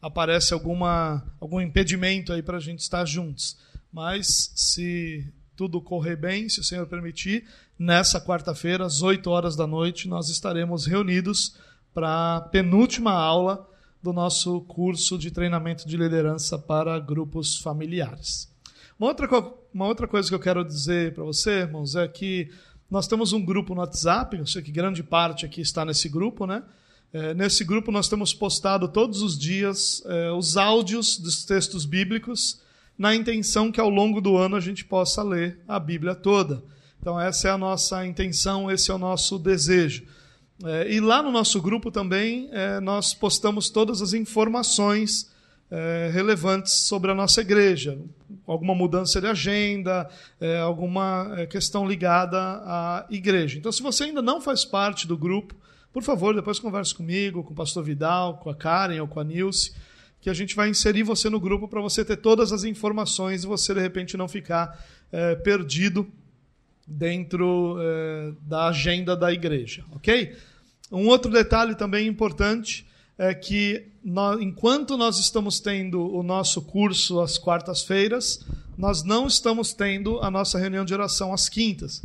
aparece alguma, algum impedimento aí para a gente estar juntos. Mas se tudo correr bem, se o Senhor permitir, nessa quarta-feira, às 8 horas da noite, nós estaremos reunidos para a penúltima aula do nosso curso de treinamento de liderança para grupos familiares. Uma outra, uma outra coisa que eu quero dizer para você, irmãos, é que nós temos um grupo no WhatsApp, eu sei que grande parte aqui está nesse grupo, né? É, nesse grupo nós temos postado todos os dias é, os áudios dos textos bíblicos, na intenção que ao longo do ano a gente possa ler a Bíblia toda. Então, essa é a nossa intenção, esse é o nosso desejo. É, e lá no nosso grupo também nós postamos todas as informações relevantes sobre a nossa igreja. Alguma mudança de agenda, alguma questão ligada à igreja. Então, se você ainda não faz parte do grupo, por favor, depois converse comigo, com o pastor Vidal, com a Karen ou com a Nilce, que a gente vai inserir você no grupo para você ter todas as informações e você, de repente, não ficar é, perdido dentro é, da agenda da igreja, ok? Um outro detalhe também importante é que nós, enquanto nós estamos tendo o nosso curso às quartas-feiras, nós não estamos tendo a nossa reunião de oração às quintas.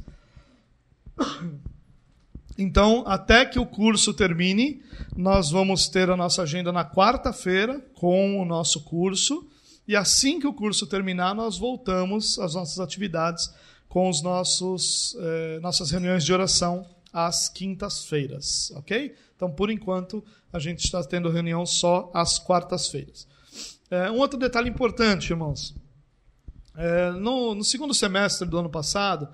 Então, até que o curso termine, nós vamos ter a nossa agenda na quarta-feira com o nosso curso. E assim que o curso terminar, nós voltamos às nossas atividades com os nossos eh, nossas reuniões de oração às quintas-feiras, ok? Então, por enquanto, a gente está tendo reunião só às quartas-feiras. É, um outro detalhe importante, irmãos. É, no, no, segundo semestre do ano passado,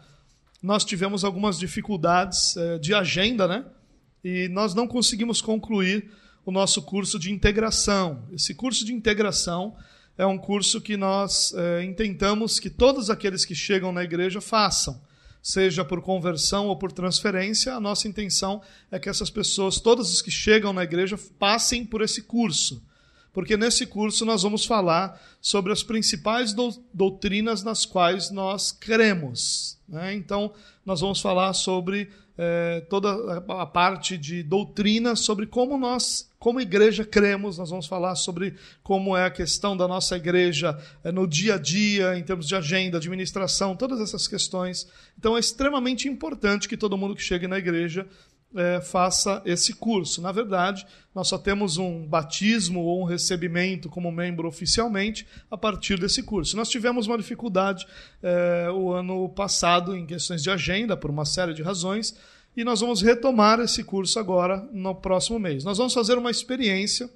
nós tivemos algumas dificuldades é, de agenda, né? E nós não conseguimos concluir o nosso curso de integração. Esse curso de integração é um curso que nós é, intentamos que todos aqueles que chegam na igreja façam seja por conversão ou por transferência, a nossa intenção é que essas pessoas, todas as que chegam na igreja, passem por esse curso. Porque nesse curso nós vamos falar sobre as principais doutrinas nas quais nós cremos. Né? Então, nós vamos falar sobre é, toda a parte de doutrina, sobre como nós como igreja cremos, nós vamos falar sobre como é a questão da nossa igreja é, no dia a dia, em termos de agenda, administração, todas essas questões. Então é extremamente importante que todo mundo que chegue na igreja é, faça esse curso. Na verdade, nós só temos um batismo ou um recebimento como membro oficialmente a partir desse curso. Nós tivemos uma dificuldade é, o ano passado em questões de agenda, por uma série de razões e nós vamos retomar esse curso agora no próximo mês. Nós vamos fazer uma experiência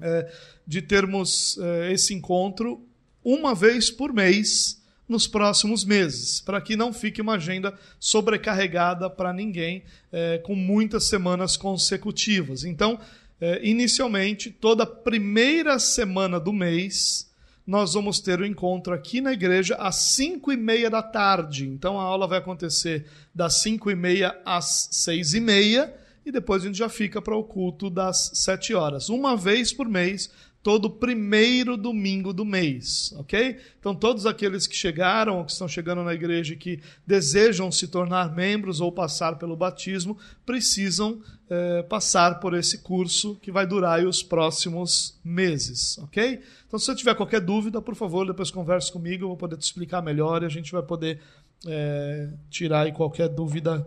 é, de termos é, esse encontro uma vez por mês nos próximos meses, para que não fique uma agenda sobrecarregada para ninguém é, com muitas semanas consecutivas. Então, é, inicialmente, toda primeira semana do mês nós vamos ter o um encontro aqui na igreja às 5 e meia da tarde. Então a aula vai acontecer das 5 e meia às 6 e meia e depois a gente já fica para o culto das 7 horas. Uma vez por mês, todo primeiro domingo do mês, ok? Então, todos aqueles que chegaram ou que estão chegando na igreja e que desejam se tornar membros ou passar pelo batismo, precisam eh, passar por esse curso que vai durar os próximos meses, ok? Então, se você tiver qualquer dúvida, por favor, depois converse comigo, eu vou poder te explicar melhor e a gente vai poder eh, tirar qualquer dúvida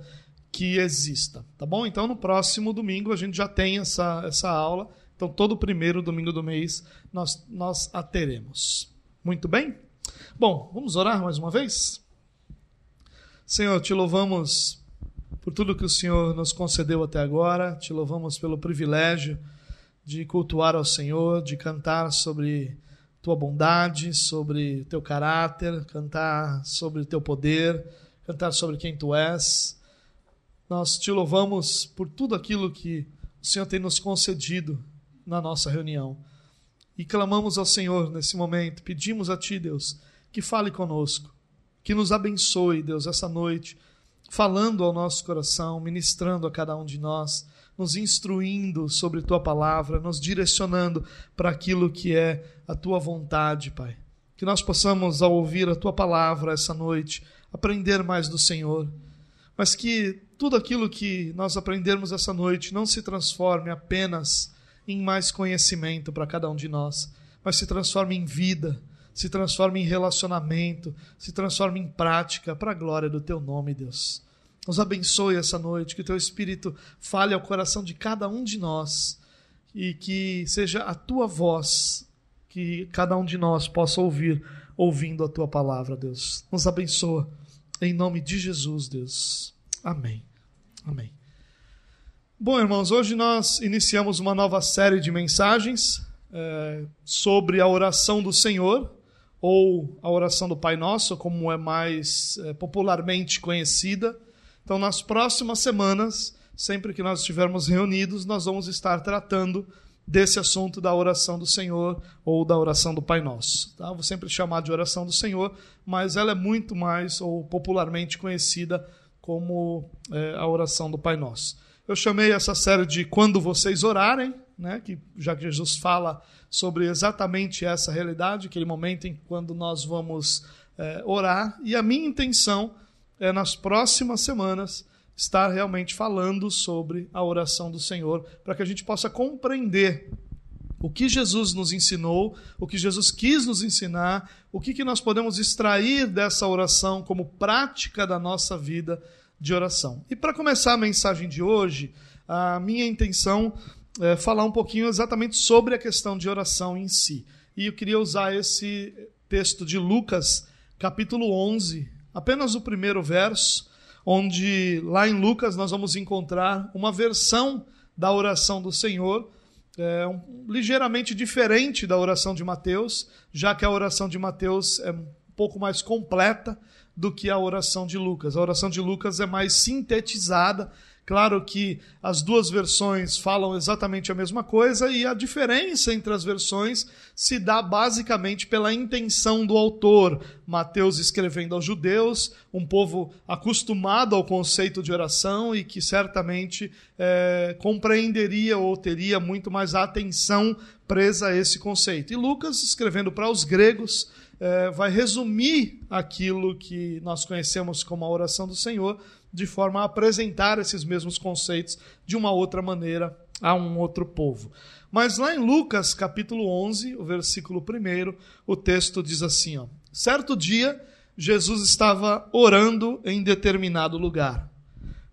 que exista, tá bom? Então, no próximo domingo a gente já tem essa, essa aula então, todo primeiro domingo do mês nós, nós a teremos. Muito bem? Bom, vamos orar mais uma vez? Senhor, te louvamos por tudo que o Senhor nos concedeu até agora, te louvamos pelo privilégio de cultuar ao Senhor, de cantar sobre tua bondade, sobre teu caráter, cantar sobre teu poder, cantar sobre quem tu és. Nós te louvamos por tudo aquilo que o Senhor tem nos concedido na nossa reunião. E clamamos ao Senhor nesse momento, pedimos a Ti, Deus, que fale conosco, que nos abençoe, Deus, essa noite, falando ao nosso coração, ministrando a cada um de nós, nos instruindo sobre Tua palavra, nos direcionando para aquilo que é a Tua vontade, Pai. Que nós possamos, ao ouvir a Tua palavra essa noite, aprender mais do Senhor, mas que tudo aquilo que nós aprendermos essa noite não se transforme apenas em mais conhecimento para cada um de nós, mas se transforme em vida, se transforme em relacionamento, se transforme em prática para a glória do teu nome, Deus. Nos abençoe essa noite, que o teu Espírito fale ao coração de cada um de nós e que seja a tua voz que cada um de nós possa ouvir, ouvindo a tua palavra, Deus. Nos abençoa, em nome de Jesus, Deus. Amém. Amém. Bom, irmãos, hoje nós iniciamos uma nova série de mensagens é, sobre a oração do Senhor, ou a oração do Pai Nosso, como é mais é, popularmente conhecida. Então, nas próximas semanas, sempre que nós estivermos reunidos, nós vamos estar tratando desse assunto da oração do Senhor ou da oração do Pai Nosso. Tá? Vou sempre chamar de oração do Senhor, mas ela é muito mais, ou popularmente conhecida como é, a oração do Pai Nosso. Eu chamei essa série de Quando Vocês Orarem, né? que já que Jesus fala sobre exatamente essa realidade, aquele momento em quando nós vamos é, orar, e a minha intenção é nas próximas semanas estar realmente falando sobre a oração do Senhor, para que a gente possa compreender o que Jesus nos ensinou, o que Jesus quis nos ensinar, o que, que nós podemos extrair dessa oração como prática da nossa vida de oração. E para começar a mensagem de hoje, a minha intenção é falar um pouquinho exatamente sobre a questão de oração em si. E eu queria usar esse texto de Lucas, capítulo 11, apenas o primeiro verso, onde lá em Lucas nós vamos encontrar uma versão da oração do Senhor, é, um, ligeiramente diferente da oração de Mateus, já que a oração de Mateus é um pouco mais completa do que a oração de Lucas. A oração de Lucas é mais sintetizada, Claro que as duas versões falam exatamente a mesma coisa e a diferença entre as versões se dá basicamente pela intenção do autor. Mateus escrevendo aos judeus, um povo acostumado ao conceito de oração e que certamente é, compreenderia ou teria muito mais atenção presa a esse conceito. E Lucas, escrevendo para os gregos, é, vai resumir aquilo que nós conhecemos como a oração do Senhor de forma a apresentar esses mesmos conceitos de uma outra maneira a um outro povo. Mas lá em Lucas, capítulo 11, o versículo 1, o texto diz assim: ó, Certo dia, Jesus estava orando em determinado lugar.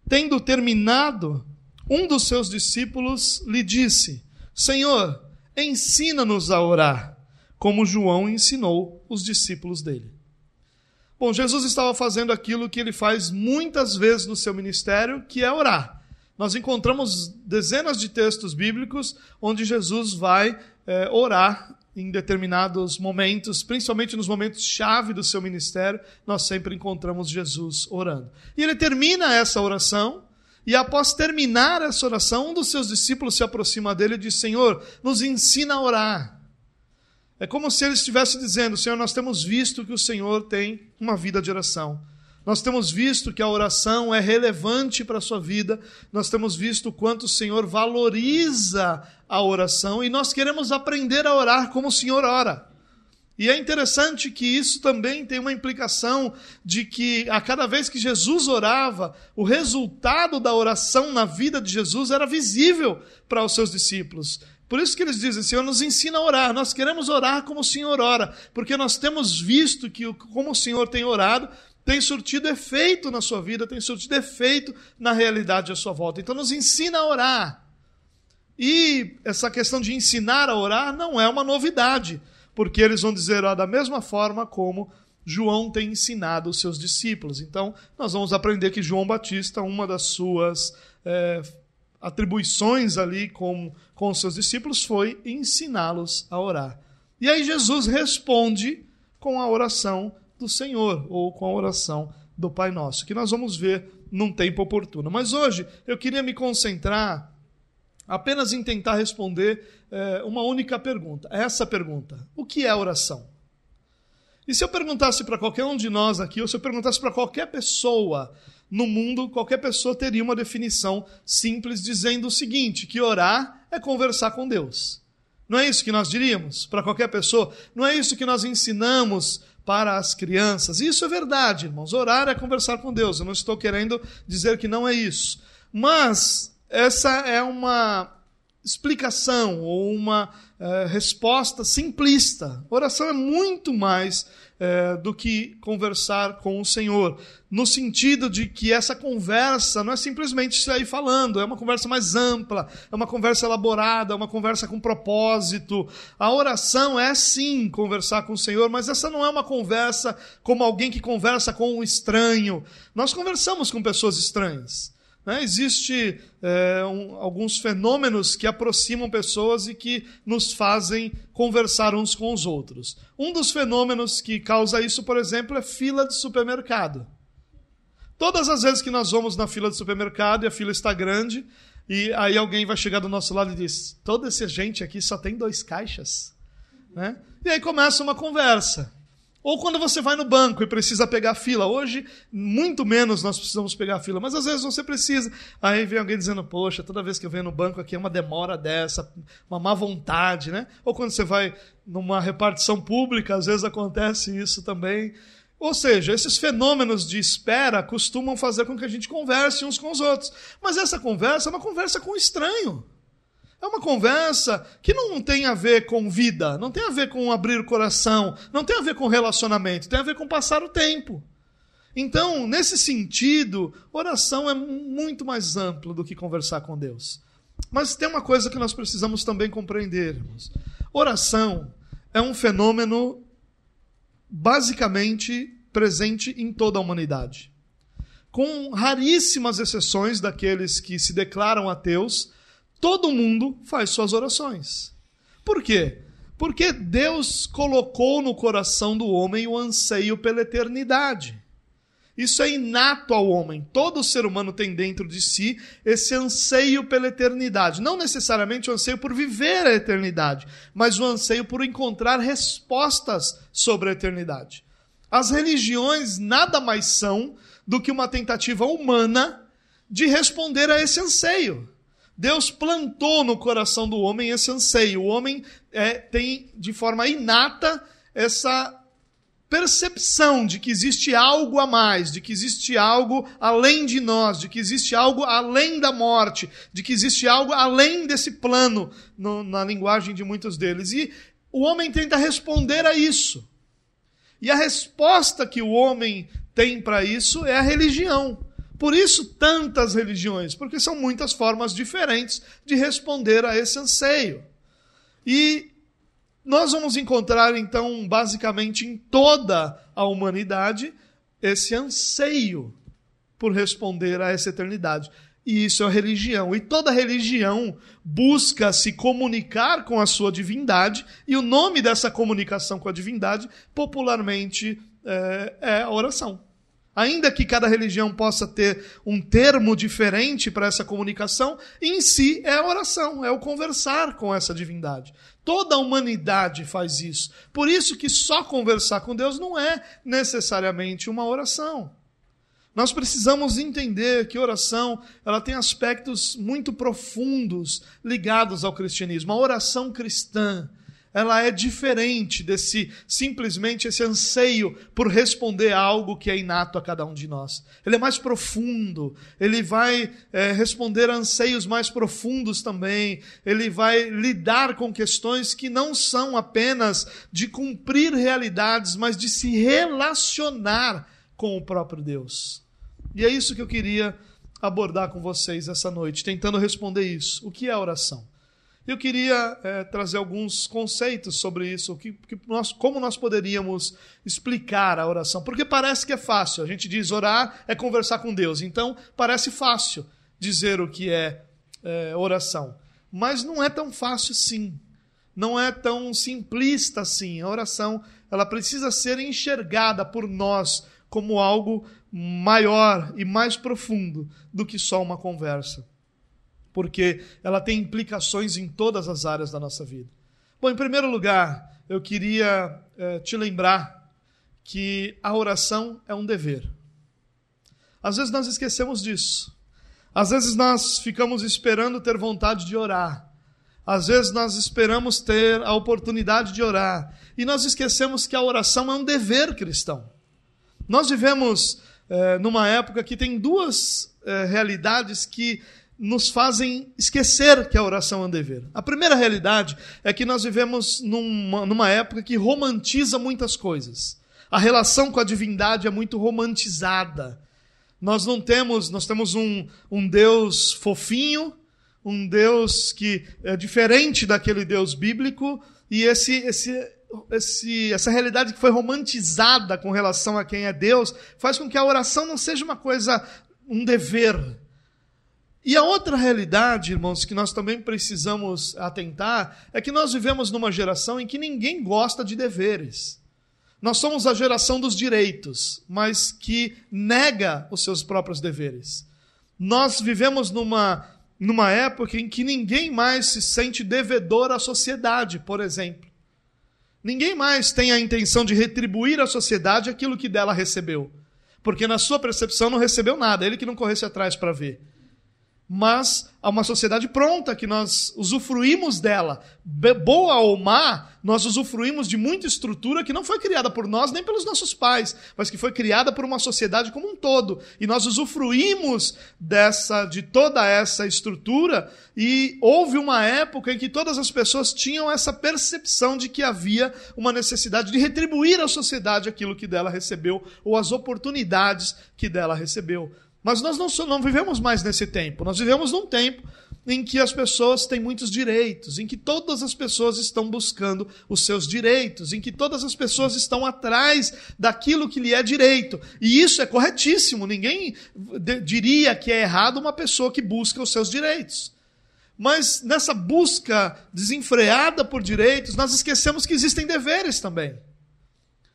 Tendo terminado, um dos seus discípulos lhe disse: Senhor, ensina-nos a orar, como João ensinou os discípulos dele. Bom, Jesus estava fazendo aquilo que ele faz muitas vezes no seu ministério, que é orar. Nós encontramos dezenas de textos bíblicos onde Jesus vai é, orar em determinados momentos, principalmente nos momentos chave do seu ministério, nós sempre encontramos Jesus orando. E ele termina essa oração, e após terminar essa oração, um dos seus discípulos se aproxima dele e diz: Senhor, nos ensina a orar. É como se ele estivesse dizendo: Senhor, nós temos visto que o Senhor tem uma vida de oração. Nós temos visto que a oração é relevante para a sua vida, nós temos visto o quanto o Senhor valoriza a oração e nós queremos aprender a orar como o Senhor ora. E é interessante que isso também tem uma implicação de que a cada vez que Jesus orava, o resultado da oração na vida de Jesus era visível para os seus discípulos. Por isso que eles dizem, Senhor, nos ensina a orar. Nós queremos orar como o Senhor ora, porque nós temos visto que como o Senhor tem orado, tem surtido efeito na sua vida, tem surtido efeito na realidade à sua volta. Então nos ensina a orar. E essa questão de ensinar a orar não é uma novidade, porque eles vão dizer, ó, da mesma forma como João tem ensinado os seus discípulos. Então, nós vamos aprender que João Batista, uma das suas é, atribuições ali com, com os seus discípulos foi ensiná-los a orar. E aí Jesus responde com a oração do Senhor, ou com a oração do Pai Nosso, que nós vamos ver num tempo oportuno. Mas hoje eu queria me concentrar apenas em tentar responder é, uma única pergunta. Essa pergunta: o que é oração? E se eu perguntasse para qualquer um de nós aqui, ou se eu perguntasse para qualquer pessoa no mundo, qualquer pessoa teria uma definição simples dizendo o seguinte: que orar é conversar com Deus. Não é isso que nós diríamos para qualquer pessoa? Não é isso que nós ensinamos para as crianças? Isso é verdade, irmãos. Orar é conversar com Deus. Eu não estou querendo dizer que não é isso. Mas essa é uma explicação ou uma é, resposta simplista. Oração é muito mais é, do que conversar com o Senhor, no sentido de que essa conversa não é simplesmente sair falando, é uma conversa mais ampla, é uma conversa elaborada, é uma conversa com propósito. A oração é sim conversar com o Senhor, mas essa não é uma conversa como alguém que conversa com um estranho. Nós conversamos com pessoas estranhas. Né? Existem é, um, alguns fenômenos que aproximam pessoas e que nos fazem conversar uns com os outros. Um dos fenômenos que causa isso, por exemplo, é fila de supermercado. Todas as vezes que nós vamos na fila de supermercado e a fila está grande, e aí alguém vai chegar do nosso lado e diz: toda essa gente aqui só tem dois caixas. Né? E aí começa uma conversa. Ou quando você vai no banco e precisa pegar fila. Hoje, muito menos nós precisamos pegar fila, mas às vezes você precisa. Aí vem alguém dizendo, poxa, toda vez que eu venho no banco aqui é uma demora dessa, uma má vontade, né? Ou quando você vai numa repartição pública, às vezes acontece isso também. Ou seja, esses fenômenos de espera costumam fazer com que a gente converse uns com os outros. Mas essa conversa é uma conversa com o estranho. É uma conversa que não tem a ver com vida, não tem a ver com abrir o coração, não tem a ver com relacionamento, tem a ver com passar o tempo. Então, nesse sentido, oração é muito mais amplo do que conversar com Deus. Mas tem uma coisa que nós precisamos também compreender, irmãos. Oração é um fenômeno basicamente presente em toda a humanidade. Com raríssimas exceções daqueles que se declaram ateus, todo mundo faz suas orações. Por quê? Porque Deus colocou no coração do homem o anseio pela eternidade. Isso é inato ao homem. Todo ser humano tem dentro de si esse anseio pela eternidade. Não necessariamente o anseio por viver a eternidade, mas o anseio por encontrar respostas sobre a eternidade. As religiões nada mais são do que uma tentativa humana de responder a esse anseio. Deus plantou no coração do homem esse anseio. O homem é, tem, de forma inata, essa percepção de que existe algo a mais, de que existe algo além de nós, de que existe algo além da morte, de que existe algo além desse plano, no, na linguagem de muitos deles. E o homem tenta responder a isso. E a resposta que o homem tem para isso é a religião. Por isso, tantas religiões, porque são muitas formas diferentes de responder a esse anseio. E nós vamos encontrar, então, basicamente em toda a humanidade, esse anseio por responder a essa eternidade. E isso é religião. E toda religião busca se comunicar com a sua divindade, e o nome dessa comunicação com a divindade, popularmente, é, é a oração. Ainda que cada religião possa ter um termo diferente para essa comunicação, em si é a oração, é o conversar com essa divindade. Toda a humanidade faz isso. Por isso que só conversar com Deus não é necessariamente uma oração. Nós precisamos entender que oração, ela tem aspectos muito profundos ligados ao cristianismo. A oração cristã, ela é diferente desse simplesmente esse anseio por responder a algo que é inato a cada um de nós. Ele é mais profundo, ele vai é, responder a anseios mais profundos também, ele vai lidar com questões que não são apenas de cumprir realidades, mas de se relacionar com o próprio Deus. E é isso que eu queria abordar com vocês essa noite, tentando responder isso. O que é oração? Eu queria é, trazer alguns conceitos sobre isso, que, que nós, como nós poderíamos explicar a oração. Porque parece que é fácil. A gente diz orar é conversar com Deus. Então, parece fácil dizer o que é, é oração. Mas não é tão fácil assim. Não é tão simplista assim. A oração ela precisa ser enxergada por nós como algo maior e mais profundo do que só uma conversa porque ela tem implicações em todas as áreas da nossa vida. Bom, em primeiro lugar, eu queria é, te lembrar que a oração é um dever. Às vezes nós esquecemos disso. Às vezes nós ficamos esperando ter vontade de orar. Às vezes nós esperamos ter a oportunidade de orar. E nós esquecemos que a oração é um dever cristão. Nós vivemos é, numa época que tem duas é, realidades que nos fazem esquecer que a oração é um dever. A primeira realidade é que nós vivemos numa, numa época que romantiza muitas coisas. A relação com a divindade é muito romantizada. Nós não temos, nós temos um, um Deus fofinho, um Deus que é diferente daquele Deus bíblico, e esse, esse, esse, essa realidade que foi romantizada com relação a quem é Deus faz com que a oração não seja uma coisa, um dever, e a outra realidade, irmãos, que nós também precisamos atentar, é que nós vivemos numa geração em que ninguém gosta de deveres. Nós somos a geração dos direitos, mas que nega os seus próprios deveres. Nós vivemos numa, numa época em que ninguém mais se sente devedor à sociedade, por exemplo. Ninguém mais tem a intenção de retribuir à sociedade aquilo que dela recebeu. Porque na sua percepção não recebeu nada, ele que não corresse atrás para ver mas há uma sociedade pronta que nós usufruímos dela. Boa ou má, nós usufruímos de muita estrutura que não foi criada por nós nem pelos nossos pais, mas que foi criada por uma sociedade como um todo. E nós usufruímos dessa de toda essa estrutura e houve uma época em que todas as pessoas tinham essa percepção de que havia uma necessidade de retribuir à sociedade aquilo que dela recebeu ou as oportunidades que dela recebeu. Mas nós não, não vivemos mais nesse tempo. Nós vivemos num tempo em que as pessoas têm muitos direitos, em que todas as pessoas estão buscando os seus direitos, em que todas as pessoas estão atrás daquilo que lhe é direito. E isso é corretíssimo. Ninguém diria que é errado uma pessoa que busca os seus direitos. Mas nessa busca desenfreada por direitos, nós esquecemos que existem deveres também.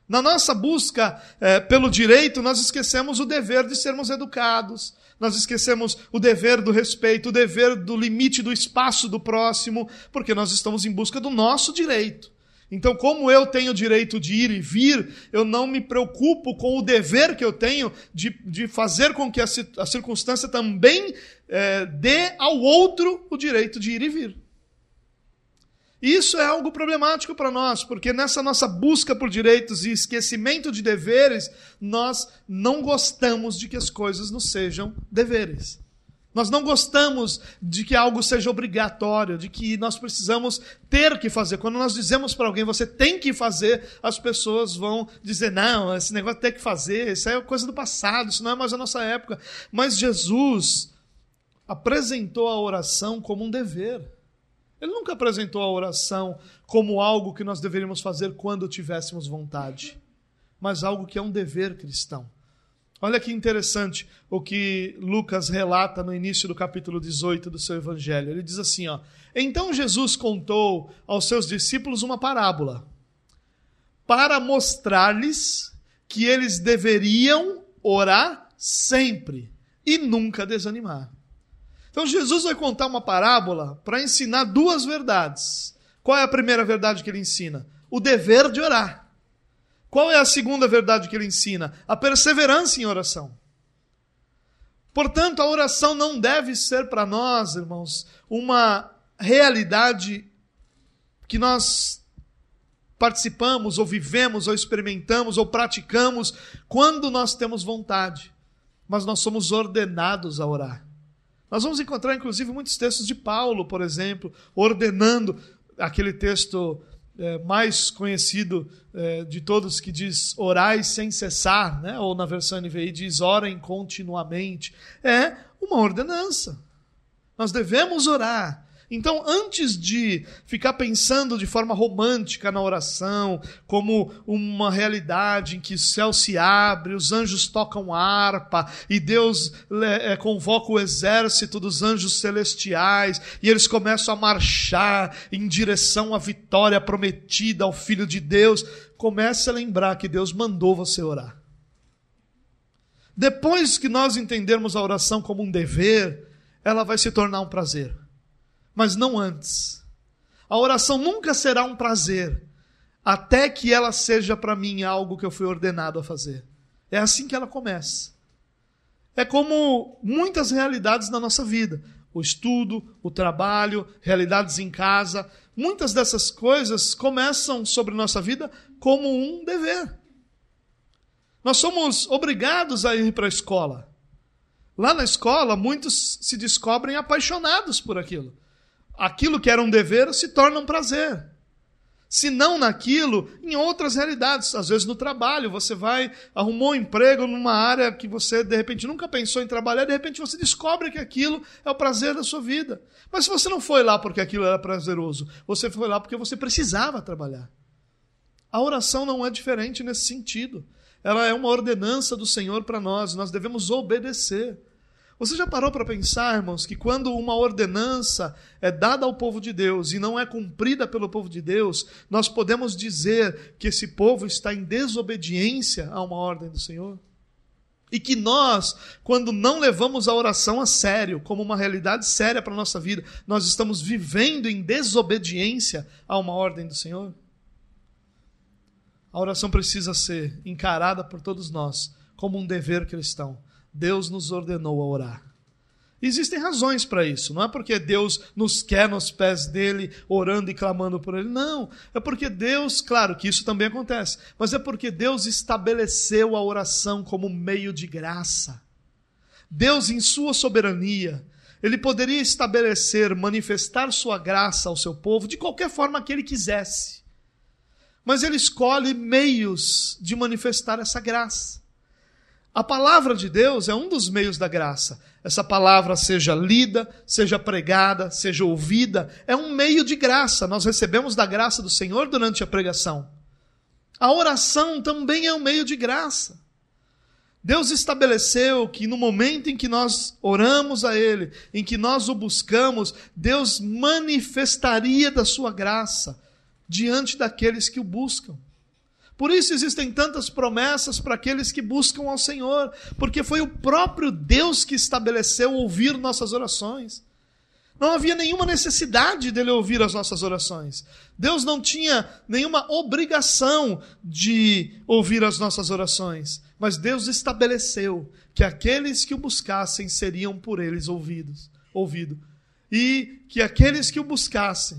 Na nossa busca é, pelo direito, nós esquecemos o dever de sermos educados, nós esquecemos o dever do respeito, o dever do limite do espaço do próximo, porque nós estamos em busca do nosso direito. Então, como eu tenho o direito de ir e vir, eu não me preocupo com o dever que eu tenho de, de fazer com que a, a circunstância também é, dê ao outro o direito de ir e vir. Isso é algo problemático para nós, porque nessa nossa busca por direitos e esquecimento de deveres, nós não gostamos de que as coisas nos sejam deveres. Nós não gostamos de que algo seja obrigatório, de que nós precisamos ter que fazer. Quando nós dizemos para alguém, você tem que fazer, as pessoas vão dizer, não, esse negócio tem que fazer, isso é coisa do passado, isso não é mais a nossa época. Mas Jesus apresentou a oração como um dever. Ele nunca apresentou a oração como algo que nós deveríamos fazer quando tivéssemos vontade, mas algo que é um dever cristão. Olha que interessante o que Lucas relata no início do capítulo 18 do seu evangelho. Ele diz assim, ó: Então Jesus contou aos seus discípulos uma parábola para mostrar-lhes que eles deveriam orar sempre e nunca desanimar. Então Jesus vai contar uma parábola para ensinar duas verdades. Qual é a primeira verdade que ele ensina? O dever de orar. Qual é a segunda verdade que ele ensina? A perseverança em oração. Portanto, a oração não deve ser para nós, irmãos, uma realidade que nós participamos, ou vivemos, ou experimentamos, ou praticamos quando nós temos vontade. Mas nós somos ordenados a orar. Nós vamos encontrar, inclusive, muitos textos de Paulo, por exemplo, ordenando aquele texto é, mais conhecido é, de todos que diz orai sem cessar, né? ou na versão NVI diz orem continuamente. É uma ordenança. Nós devemos orar. Então, antes de ficar pensando de forma romântica na oração, como uma realidade em que o céu se abre, os anjos tocam harpa e Deus é, convoca o exército dos anjos celestiais e eles começam a marchar em direção à vitória prometida ao Filho de Deus, comece a lembrar que Deus mandou você orar. Depois que nós entendermos a oração como um dever, ela vai se tornar um prazer mas não antes. A oração nunca será um prazer, até que ela seja para mim algo que eu fui ordenado a fazer. É assim que ela começa. É como muitas realidades na nossa vida: o estudo, o trabalho, realidades em casa. Muitas dessas coisas começam sobre nossa vida como um dever. Nós somos obrigados a ir para a escola. Lá na escola, muitos se descobrem apaixonados por aquilo. Aquilo que era um dever se torna um prazer. Se não naquilo, em outras realidades. Às vezes no trabalho, você vai, arrumou um emprego numa área que você de repente nunca pensou em trabalhar, de repente você descobre que aquilo é o prazer da sua vida. Mas se você não foi lá porque aquilo era prazeroso, você foi lá porque você precisava trabalhar. A oração não é diferente nesse sentido. Ela é uma ordenança do Senhor para nós, nós devemos obedecer. Você já parou para pensar, irmãos, que quando uma ordenança é dada ao povo de Deus e não é cumprida pelo povo de Deus, nós podemos dizer que esse povo está em desobediência a uma ordem do Senhor? E que nós, quando não levamos a oração a sério, como uma realidade séria para a nossa vida, nós estamos vivendo em desobediência a uma ordem do Senhor? A oração precisa ser encarada por todos nós como um dever cristão Deus nos ordenou a orar. Existem razões para isso. Não é porque Deus nos quer nos pés dele, orando e clamando por ele. Não. É porque Deus, claro que isso também acontece, mas é porque Deus estabeleceu a oração como meio de graça. Deus, em sua soberania, ele poderia estabelecer, manifestar sua graça ao seu povo de qualquer forma que ele quisesse. Mas ele escolhe meios de manifestar essa graça. A palavra de Deus é um dos meios da graça. Essa palavra, seja lida, seja pregada, seja ouvida, é um meio de graça. Nós recebemos da graça do Senhor durante a pregação. A oração também é um meio de graça. Deus estabeleceu que no momento em que nós oramos a Ele, em que nós o buscamos, Deus manifestaria da sua graça diante daqueles que o buscam. Por isso existem tantas promessas para aqueles que buscam ao Senhor, porque foi o próprio Deus que estabeleceu ouvir nossas orações. Não havia nenhuma necessidade dele ouvir as nossas orações. Deus não tinha nenhuma obrigação de ouvir as nossas orações, mas Deus estabeleceu que aqueles que o buscassem seriam por eles ouvidos, ouvido, e que aqueles que o buscassem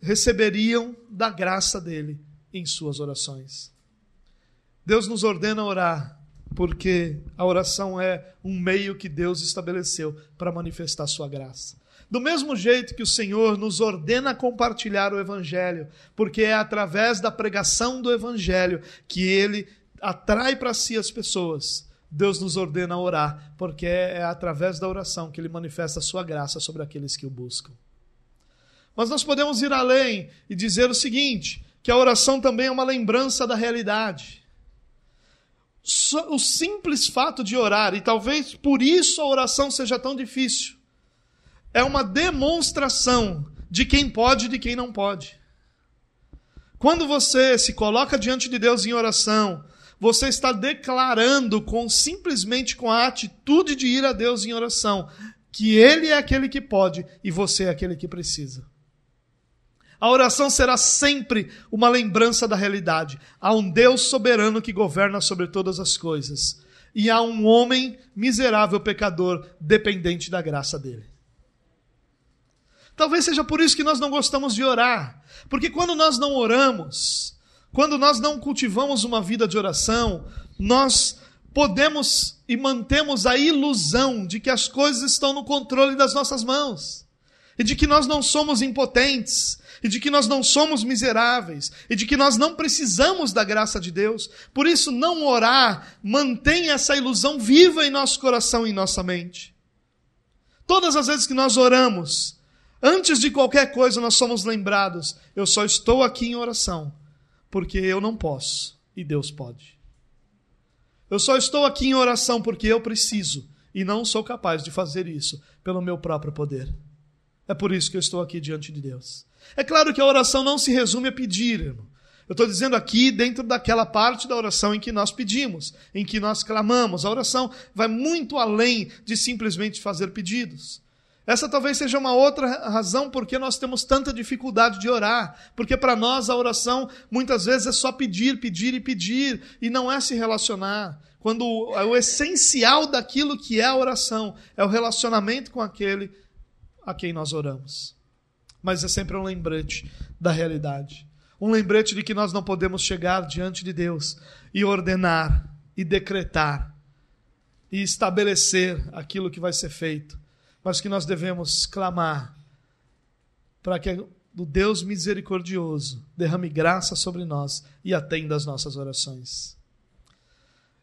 receberiam da graça dele em suas orações. Deus nos ordena orar, porque a oração é um meio que Deus estabeleceu para manifestar sua graça. Do mesmo jeito que o Senhor nos ordena compartilhar o Evangelho, porque é através da pregação do Evangelho que ele atrai para si as pessoas. Deus nos ordena orar, porque é através da oração que ele manifesta a sua graça sobre aqueles que o buscam. Mas nós podemos ir além e dizer o seguinte: que a oração também é uma lembrança da realidade. O simples fato de orar, e talvez por isso a oração seja tão difícil, é uma demonstração de quem pode e de quem não pode. Quando você se coloca diante de Deus em oração, você está declarando com simplesmente com a atitude de ir a Deus em oração que ele é aquele que pode e você é aquele que precisa. A oração será sempre uma lembrança da realidade. Há um Deus soberano que governa sobre todas as coisas. E há um homem miserável pecador dependente da graça dele. Talvez seja por isso que nós não gostamos de orar. Porque quando nós não oramos, quando nós não cultivamos uma vida de oração, nós podemos e mantemos a ilusão de que as coisas estão no controle das nossas mãos. E de que nós não somos impotentes, e de que nós não somos miseráveis, e de que nós não precisamos da graça de Deus. Por isso, não orar mantém essa ilusão viva em nosso coração e em nossa mente. Todas as vezes que nós oramos, antes de qualquer coisa, nós somos lembrados: eu só estou aqui em oração porque eu não posso e Deus pode. Eu só estou aqui em oração porque eu preciso e não sou capaz de fazer isso pelo meu próprio poder. É por isso que eu estou aqui diante de Deus. É claro que a oração não se resume a pedir, irmão. Eu estou dizendo aqui dentro daquela parte da oração em que nós pedimos, em que nós clamamos. A oração vai muito além de simplesmente fazer pedidos. Essa talvez seja uma outra razão porque nós temos tanta dificuldade de orar. Porque para nós a oração muitas vezes é só pedir, pedir e pedir, e não é se relacionar. Quando o essencial daquilo que é a oração é o relacionamento com aquele a quem nós oramos mas é sempre um lembrete da realidade. Um lembrete de que nós não podemos chegar diante de Deus e ordenar e decretar e estabelecer aquilo que vai ser feito, mas que nós devemos clamar para que o Deus misericordioso derrame graça sobre nós e atenda as nossas orações.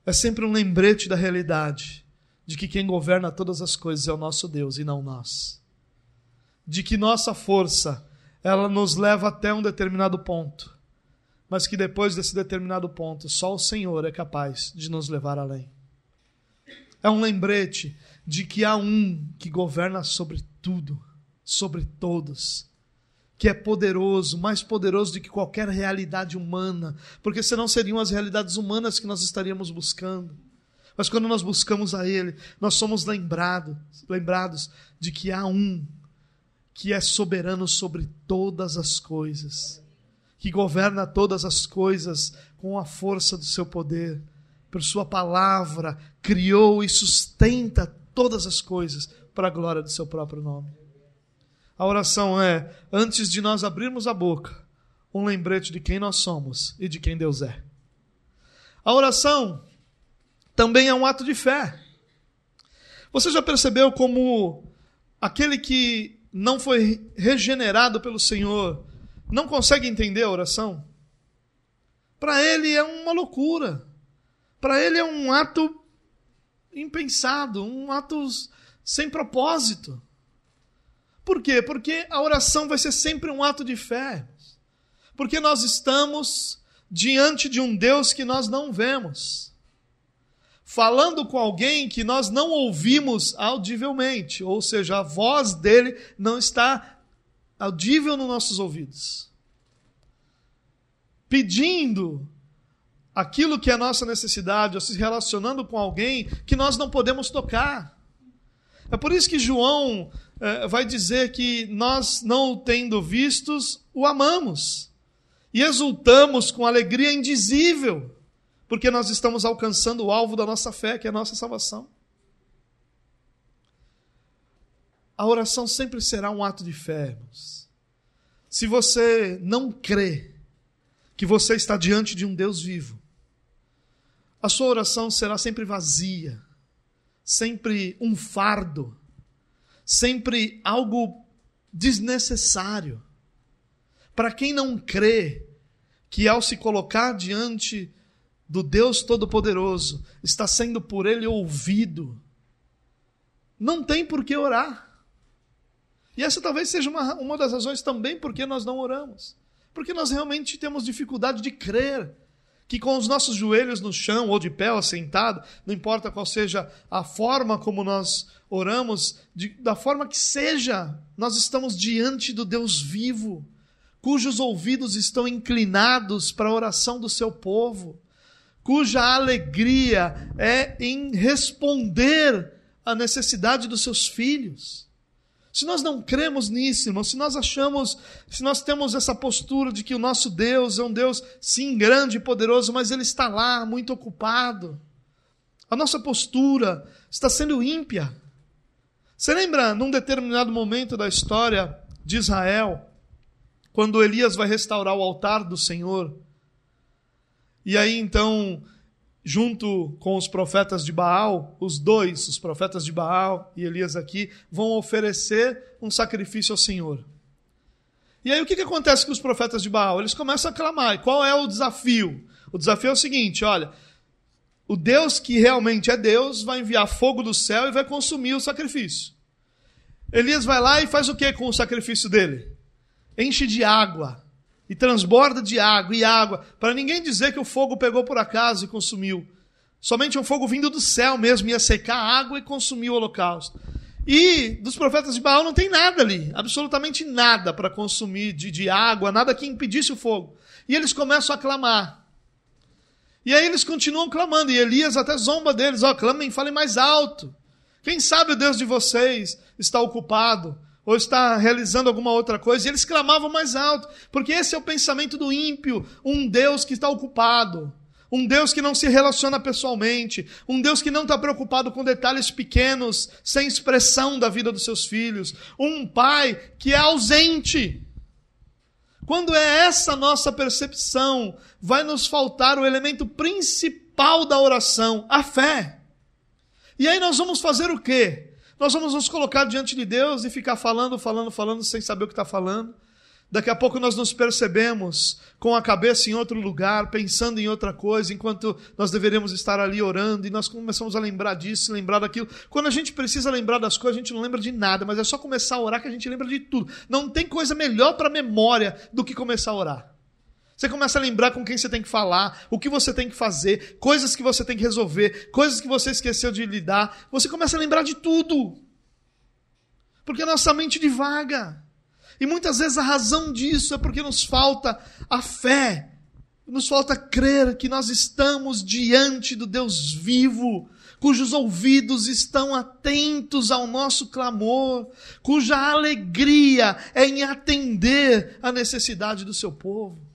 É sempre um lembrete da realidade de que quem governa todas as coisas é o nosso Deus e não nós. De que nossa força, ela nos leva até um determinado ponto, mas que depois desse determinado ponto, só o Senhor é capaz de nos levar além. É um lembrete de que há um que governa sobre tudo, sobre todos, que é poderoso, mais poderoso do que qualquer realidade humana, porque senão seriam as realidades humanas que nós estaríamos buscando. Mas quando nós buscamos a Ele, nós somos lembrados, lembrados de que há um que é soberano sobre todas as coisas, que governa todas as coisas com a força do seu poder, por Sua palavra, criou e sustenta todas as coisas para a glória do seu próprio nome. A oração é, antes de nós abrirmos a boca, um lembrete de quem nós somos e de quem Deus é. A oração também é um ato de fé. Você já percebeu como aquele que não foi regenerado pelo Senhor não consegue entender a oração? Para ele é uma loucura. Para ele é um ato impensado, um ato sem propósito. Por quê? Porque a oração vai ser sempre um ato de fé. Porque nós estamos diante de um Deus que nós não vemos falando com alguém que nós não ouvimos audivelmente, ou seja, a voz dele não está audível nos nossos ouvidos. Pedindo aquilo que é nossa necessidade, ou se relacionando com alguém que nós não podemos tocar. É por isso que João é, vai dizer que nós, não o tendo vistos, o amamos e exultamos com alegria indizível porque nós estamos alcançando o alvo da nossa fé, que é a nossa salvação. A oração sempre será um ato de fé, irmãos. Se você não crê que você está diante de um Deus vivo, a sua oração será sempre vazia, sempre um fardo, sempre algo desnecessário. Para quem não crê que ao se colocar diante do Deus Todo-Poderoso está sendo por Ele ouvido, não tem por que orar. E essa talvez seja uma, uma das razões também porque nós não oramos. Porque nós realmente temos dificuldade de crer que com os nossos joelhos no chão, ou de pé, ou sentado, não importa qual seja a forma como nós oramos, de, da forma que seja, nós estamos diante do Deus vivo, cujos ouvidos estão inclinados para a oração do seu povo cuja alegria é em responder à necessidade dos seus filhos. Se nós não cremos nisso, irmão, se nós achamos, se nós temos essa postura de que o nosso Deus é um Deus, sim, grande e poderoso, mas ele está lá, muito ocupado, a nossa postura está sendo ímpia. Você lembra, num determinado momento da história de Israel, quando Elias vai restaurar o altar do Senhor, e aí então, junto com os profetas de Baal, os dois, os profetas de Baal e Elias aqui, vão oferecer um sacrifício ao Senhor. E aí o que, que acontece com os profetas de Baal? Eles começam a clamar. E qual é o desafio? O desafio é o seguinte: olha, o Deus que realmente é Deus vai enviar fogo do céu e vai consumir o sacrifício. Elias vai lá e faz o que com o sacrifício dele? Enche de água e transborda de água e água, para ninguém dizer que o fogo pegou por acaso e consumiu. Somente um fogo vindo do céu mesmo ia secar a água e consumir o holocausto. E dos profetas de Baal não tem nada ali, absolutamente nada para consumir de, de água, nada que impedisse o fogo. E eles começam a clamar. E aí eles continuam clamando, e Elias até zomba deles: ó, oh, clamem, falem mais alto. Quem sabe o Deus de vocês está ocupado ou está realizando alguma outra coisa, e eles clamavam mais alto, porque esse é o pensamento do ímpio, um Deus que está ocupado, um Deus que não se relaciona pessoalmente, um Deus que não está preocupado com detalhes pequenos, sem expressão da vida dos seus filhos, um pai que é ausente. Quando é essa nossa percepção, vai nos faltar o elemento principal da oração, a fé. E aí nós vamos fazer o quê? Nós vamos nos colocar diante de Deus e ficar falando, falando, falando, sem saber o que está falando. Daqui a pouco nós nos percebemos com a cabeça em outro lugar, pensando em outra coisa, enquanto nós deveríamos estar ali orando, e nós começamos a lembrar disso, lembrar daquilo. Quando a gente precisa lembrar das coisas, a gente não lembra de nada, mas é só começar a orar que a gente lembra de tudo. Não tem coisa melhor para a memória do que começar a orar. Você começa a lembrar com quem você tem que falar, o que você tem que fazer, coisas que você tem que resolver, coisas que você esqueceu de lidar. Você começa a lembrar de tudo. Porque a nossa mente divaga. E muitas vezes a razão disso é porque nos falta a fé, nos falta crer que nós estamos diante do Deus vivo, cujos ouvidos estão atentos ao nosso clamor, cuja alegria é em atender a necessidade do seu povo.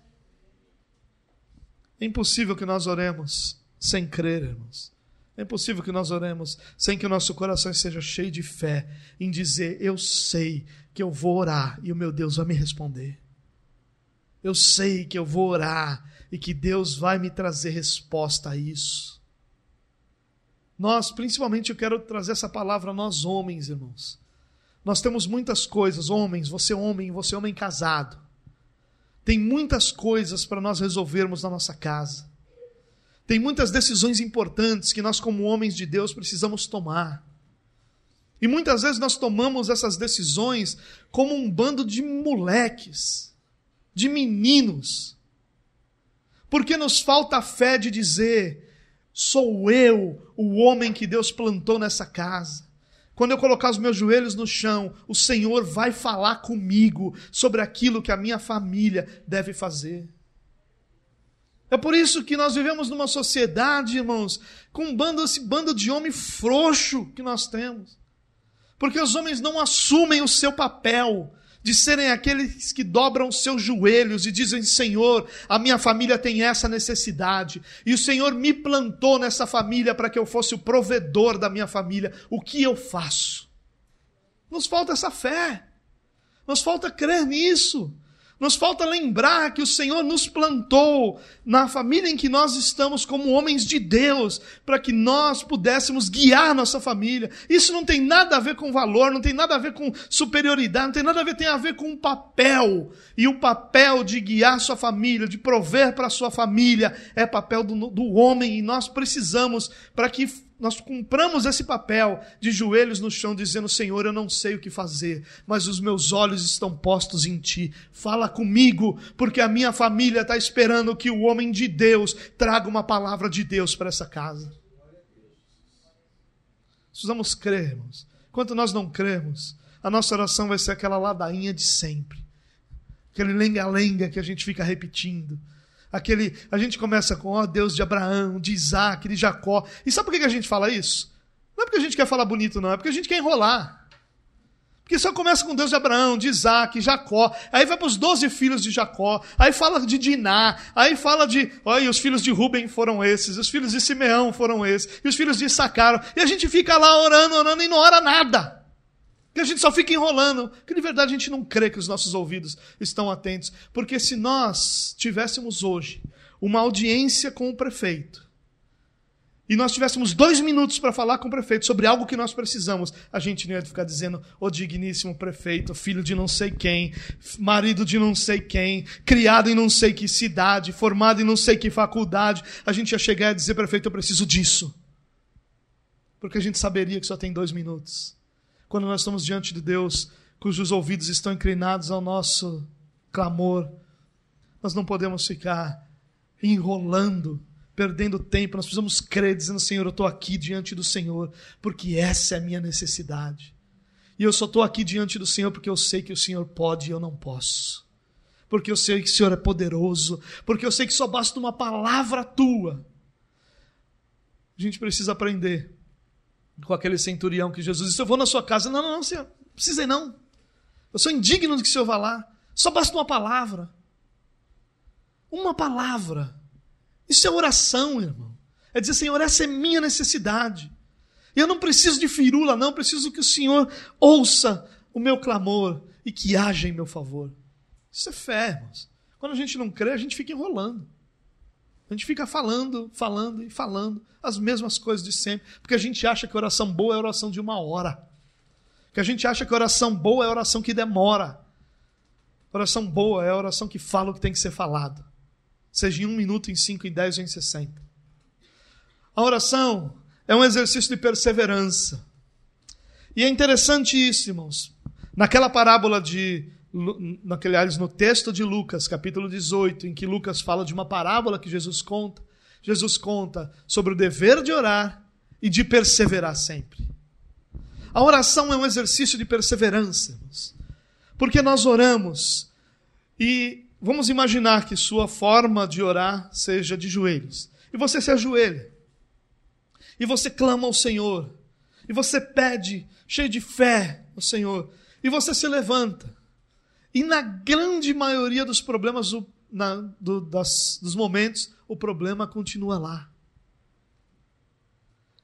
É impossível que nós oremos sem crer, irmãos. É impossível que nós oremos sem que o nosso coração seja cheio de fé em dizer: Eu sei que eu vou orar e o meu Deus vai me responder. Eu sei que eu vou orar e que Deus vai me trazer resposta a isso. Nós, principalmente, eu quero trazer essa palavra a nós homens, irmãos. Nós temos muitas coisas, homens, você homem, você homem casado. Tem muitas coisas para nós resolvermos na nossa casa. Tem muitas decisões importantes que nós, como homens de Deus, precisamos tomar. E muitas vezes nós tomamos essas decisões como um bando de moleques, de meninos. Porque nos falta a fé de dizer: sou eu o homem que Deus plantou nessa casa. Quando eu colocar os meus joelhos no chão, o Senhor vai falar comigo sobre aquilo que a minha família deve fazer. É por isso que nós vivemos numa sociedade, irmãos, com um bando, esse bando de homem frouxo que nós temos. Porque os homens não assumem o seu papel de serem aqueles que dobram seus joelhos e dizem: Senhor, a minha família tem essa necessidade, e o Senhor me plantou nessa família para que eu fosse o provedor da minha família. O que eu faço? Nos falta essa fé, nos falta crer nisso. Nos falta lembrar que o Senhor nos plantou na família em que nós estamos como homens de Deus, para que nós pudéssemos guiar nossa família. Isso não tem nada a ver com valor, não tem nada a ver com superioridade, não tem nada a ver, tem a ver com um papel. E o papel de guiar sua família, de prover para sua família, é papel do, do homem, e nós precisamos, para que nós cumpramos esse papel de joelhos no chão, dizendo: Senhor, eu não sei o que fazer, mas os meus olhos estão postos em Ti. Fala comigo, porque a minha família está esperando que o homem de Deus traga uma palavra de Deus para essa casa. Precisamos crermos. Enquanto nós não cremos, a nossa oração vai ser aquela ladainha de sempre. Aquele lenga-lenga que a gente fica repetindo aquele. A gente começa com, ó, Deus de Abraão, de Isaac, de Jacó. E sabe por que a gente fala isso? Não é porque a gente quer falar bonito, não, é porque a gente quer enrolar. Porque só começa com Deus de Abraão, de Isaac, Jacó, aí vai para os doze filhos de Jacó, aí fala de Diná, aí fala de, olha, os filhos de Ruben foram esses, os filhos de Simeão foram esses, e os filhos de Issacar, e a gente fica lá orando, orando e não ora nada. Que a gente só fica enrolando, que de verdade a gente não crê que os nossos ouvidos estão atentos. Porque se nós tivéssemos hoje uma audiência com o prefeito, e nós tivéssemos dois minutos para falar com o prefeito sobre algo que nós precisamos, a gente não ia ficar dizendo, ô digníssimo prefeito, filho de não sei quem, marido de não sei quem, criado em não sei que cidade, formado em não sei que faculdade. A gente ia chegar e dizer, prefeito, eu preciso disso. Porque a gente saberia que só tem dois minutos quando nós estamos diante de Deus, cujos ouvidos estão inclinados ao nosso clamor, nós não podemos ficar enrolando, perdendo tempo, nós precisamos crer, dizendo: Senhor, eu estou aqui diante do Senhor, porque essa é a minha necessidade. E eu só estou aqui diante do Senhor porque eu sei que o Senhor pode e eu não posso. Porque eu sei que o Senhor é poderoso. Porque eu sei que só basta uma palavra tua. A gente precisa aprender com aquele centurião que Jesus disse: Eu vou na sua casa. Não, não, não, senhor, não precisa ir, não. Eu sou indigno de que o senhor vá lá. Só basta uma palavra. Uma palavra. Isso é oração, irmão. É dizer, Senhor, essa é minha necessidade. E eu não preciso de firula, não. Preciso que o Senhor ouça o meu clamor e que haja em meu favor. Isso é fé, irmãos. Quando a gente não crê, a gente fica enrolando. A gente fica falando, falando e falando as mesmas coisas de sempre, porque a gente acha que oração boa é oração de uma hora. Que a gente acha que oração boa é oração que demora. Oração boa é oração que fala o que tem que ser falado. Seja em um minuto, em cinco, em dez ou em sessenta. A oração é um exercício de perseverança. E é interessante isso, irmãos. Naquela parábola de. Naquele, aliás, no texto de Lucas, capítulo 18, em que Lucas fala de uma parábola que Jesus conta, Jesus conta sobre o dever de orar e de perseverar sempre. A oração é um exercício de perseverança. Porque nós oramos e vamos imaginar que sua forma de orar seja de joelhos. E você se ajoelha. E você clama ao Senhor. E você pede, cheio de fé, ao Senhor. E você se levanta. E na grande maioria dos problemas, na, do, das, dos momentos, o problema continua lá.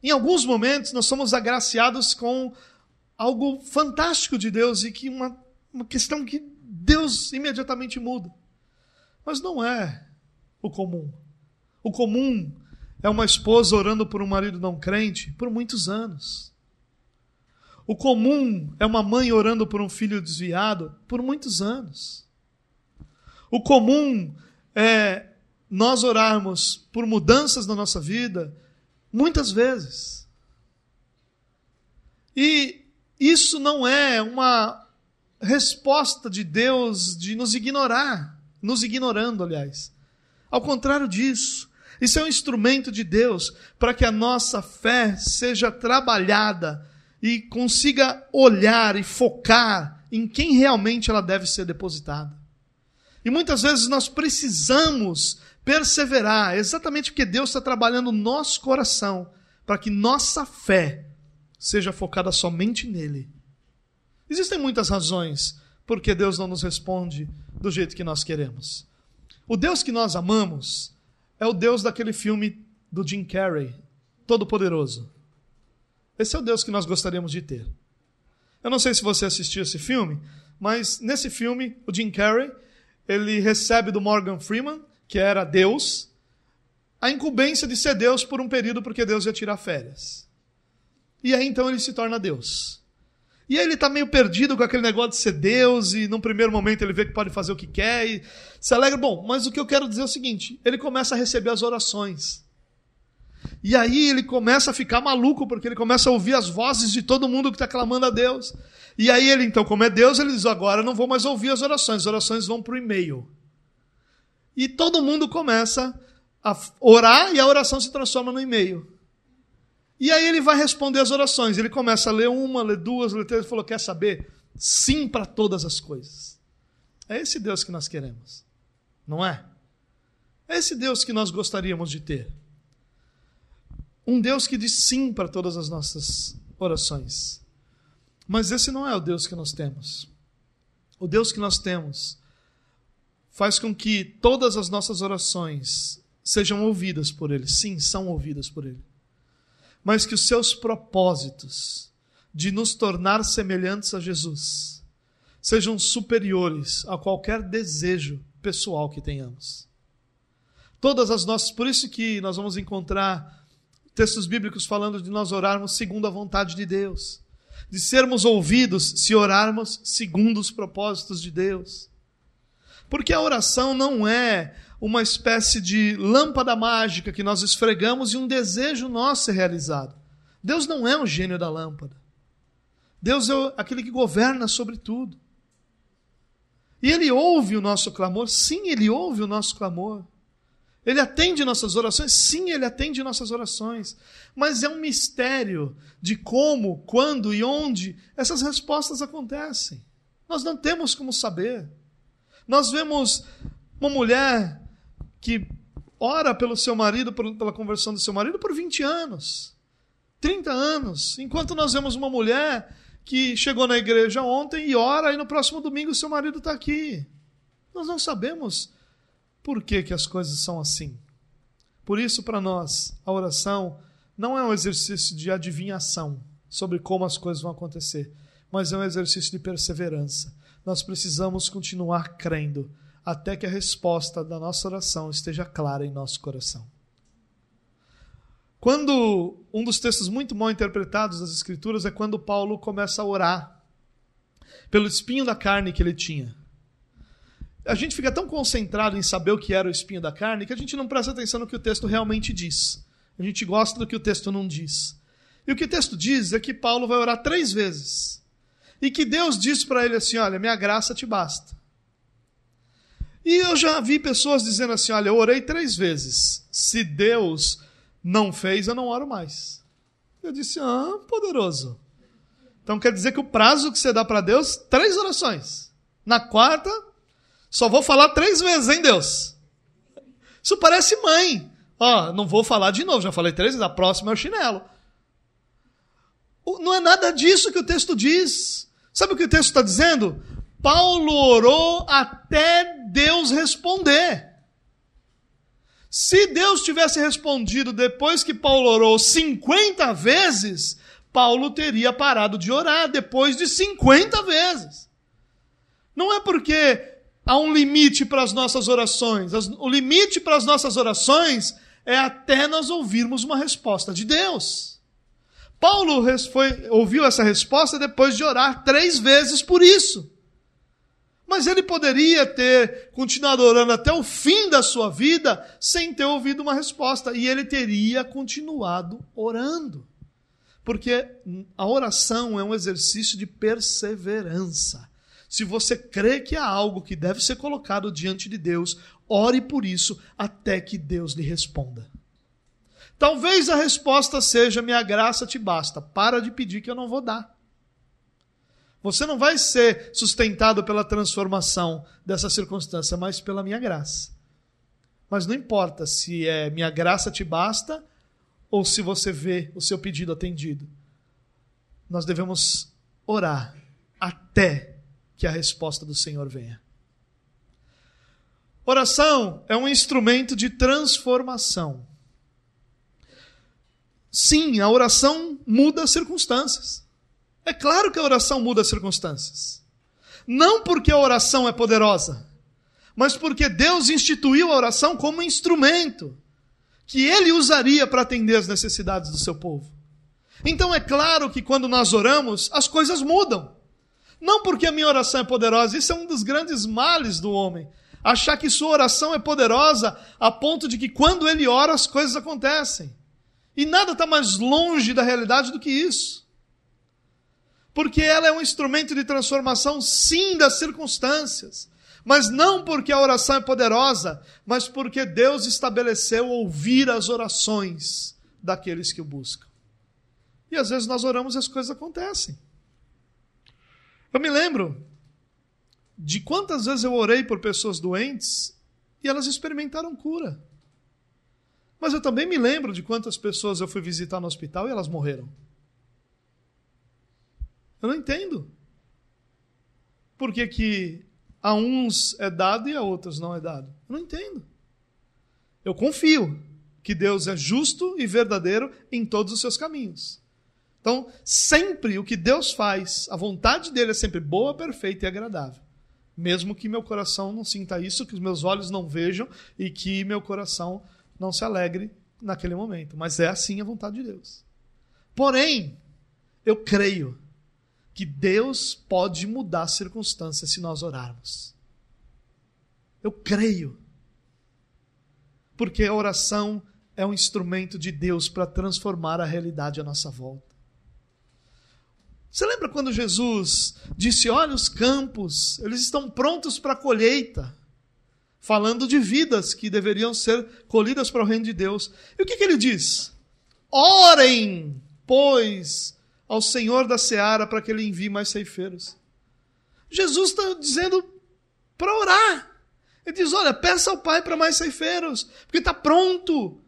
Em alguns momentos, nós somos agraciados com algo fantástico de Deus e que uma, uma questão que Deus imediatamente muda. Mas não é o comum. O comum é uma esposa orando por um marido não crente por muitos anos. O comum é uma mãe orando por um filho desviado por muitos anos. O comum é nós orarmos por mudanças na nossa vida muitas vezes. E isso não é uma resposta de Deus de nos ignorar, nos ignorando, aliás. Ao contrário disso, isso é um instrumento de Deus para que a nossa fé seja trabalhada e consiga olhar e focar em quem realmente ela deve ser depositada. E muitas vezes nós precisamos perseverar, exatamente porque Deus está trabalhando no nosso coração, para que nossa fé seja focada somente nele. Existem muitas razões por que Deus não nos responde do jeito que nós queremos. O Deus que nós amamos é o Deus daquele filme do Jim Carrey, Todo-Poderoso. Esse é o Deus que nós gostaríamos de ter. Eu não sei se você assistiu esse filme, mas nesse filme, o Jim Carrey, ele recebe do Morgan Freeman, que era Deus, a incumbência de ser Deus por um período porque Deus ia tirar férias. E aí então ele se torna Deus. E aí ele está meio perdido com aquele negócio de ser Deus, e num primeiro momento ele vê que pode fazer o que quer e se alegra. Bom, mas o que eu quero dizer é o seguinte: ele começa a receber as orações. E aí ele começa a ficar maluco, porque ele começa a ouvir as vozes de todo mundo que está clamando a Deus. E aí ele, então, como é Deus, ele diz: agora não vou mais ouvir as orações, as orações vão para o e-mail. E todo mundo começa a orar e a oração se transforma no e-mail. E aí ele vai responder as orações. Ele começa a ler uma, ler duas, ler três. Ele falou: quer saber? Sim para todas as coisas. É esse Deus que nós queremos, não é? É esse Deus que nós gostaríamos de ter. Um Deus que diz sim para todas as nossas orações. Mas esse não é o Deus que nós temos. O Deus que nós temos faz com que todas as nossas orações sejam ouvidas por Ele. Sim, são ouvidas por Ele. Mas que os seus propósitos de nos tornar semelhantes a Jesus sejam superiores a qualquer desejo pessoal que tenhamos. Todas as nossas, por isso que nós vamos encontrar textos bíblicos falando de nós orarmos segundo a vontade de Deus, de sermos ouvidos se orarmos segundo os propósitos de Deus. Porque a oração não é uma espécie de lâmpada mágica que nós esfregamos e um desejo nosso é realizado. Deus não é um gênio da lâmpada. Deus é aquele que governa sobre tudo. E Ele ouve o nosso clamor, sim, Ele ouve o nosso clamor. Ele atende nossas orações? Sim, ele atende nossas orações. Mas é um mistério de como, quando e onde essas respostas acontecem. Nós não temos como saber. Nós vemos uma mulher que ora pelo seu marido, pela conversão do seu marido, por 20 anos, 30 anos. Enquanto nós vemos uma mulher que chegou na igreja ontem e ora, e no próximo domingo seu marido está aqui. Nós não sabemos por que, que as coisas são assim? Por isso, para nós, a oração não é um exercício de adivinhação sobre como as coisas vão acontecer, mas é um exercício de perseverança. Nós precisamos continuar crendo, até que a resposta da nossa oração esteja clara em nosso coração. Quando um dos textos muito mal interpretados das Escrituras é quando Paulo começa a orar pelo espinho da carne que ele tinha. A gente fica tão concentrado em saber o que era o espinho da carne que a gente não presta atenção no que o texto realmente diz. A gente gosta do que o texto não diz. E o que o texto diz é que Paulo vai orar três vezes. E que Deus diz para ele assim: Olha, minha graça te basta. E eu já vi pessoas dizendo assim: Olha, eu orei três vezes. Se Deus não fez, eu não oro mais. Eu disse: Ah, poderoso. Então quer dizer que o prazo que você dá para Deus, três orações. Na quarta, só vou falar três vezes, hein, Deus? Isso parece mãe. Ó, não vou falar de novo, já falei três vezes, a próxima é o chinelo. Não é nada disso que o texto diz. Sabe o que o texto está dizendo? Paulo orou até Deus responder. Se Deus tivesse respondido depois que Paulo orou 50 vezes, Paulo teria parado de orar depois de 50 vezes. Não é porque há um limite para as nossas orações. O limite para as nossas orações é até nós ouvirmos uma resposta de Deus. Paulo foi, ouviu essa resposta depois de orar três vezes por isso. Mas ele poderia ter continuado orando até o fim da sua vida sem ter ouvido uma resposta. E ele teria continuado orando. Porque a oração é um exercício de perseverança. Se você crê que há algo que deve ser colocado diante de Deus, ore por isso até que Deus lhe responda. Talvez a resposta seja: minha graça te basta. Para de pedir que eu não vou dar. Você não vai ser sustentado pela transformação dessa circunstância, mas pela minha graça. Mas não importa se é minha graça te basta ou se você vê o seu pedido atendido. Nós devemos orar até que a resposta do Senhor venha. Oração é um instrumento de transformação. Sim, a oração muda as circunstâncias. É claro que a oração muda as circunstâncias. Não porque a oração é poderosa, mas porque Deus instituiu a oração como instrumento que ele usaria para atender as necessidades do seu povo. Então é claro que quando nós oramos, as coisas mudam. Não porque a minha oração é poderosa, isso é um dos grandes males do homem. Achar que sua oração é poderosa a ponto de que quando ele ora as coisas acontecem. E nada está mais longe da realidade do que isso porque ela é um instrumento de transformação, sim, das circunstâncias. Mas não porque a oração é poderosa, mas porque Deus estabeleceu ouvir as orações daqueles que o buscam. E às vezes nós oramos e as coisas acontecem. Eu me lembro de quantas vezes eu orei por pessoas doentes e elas experimentaram cura. Mas eu também me lembro de quantas pessoas eu fui visitar no hospital e elas morreram. Eu não entendo. Por que, que a uns é dado e a outros não é dado? Eu não entendo. Eu confio que Deus é justo e verdadeiro em todos os seus caminhos. Então, sempre o que Deus faz, a vontade dele é sempre boa, perfeita e agradável. Mesmo que meu coração não sinta isso, que os meus olhos não vejam e que meu coração não se alegre naquele momento. Mas é assim a vontade de Deus. Porém, eu creio que Deus pode mudar as circunstâncias se nós orarmos. Eu creio. Porque a oração é um instrumento de Deus para transformar a realidade à nossa volta. Você lembra quando Jesus disse: Olha, os campos, eles estão prontos para a colheita, falando de vidas que deveriam ser colhidas para o reino de Deus. E o que, que ele diz? Orem, pois, ao Senhor da seara para que ele envie mais ceifeiros. Jesus está dizendo para orar. Ele diz: Olha, peça ao Pai para mais ceifeiros, porque está pronto.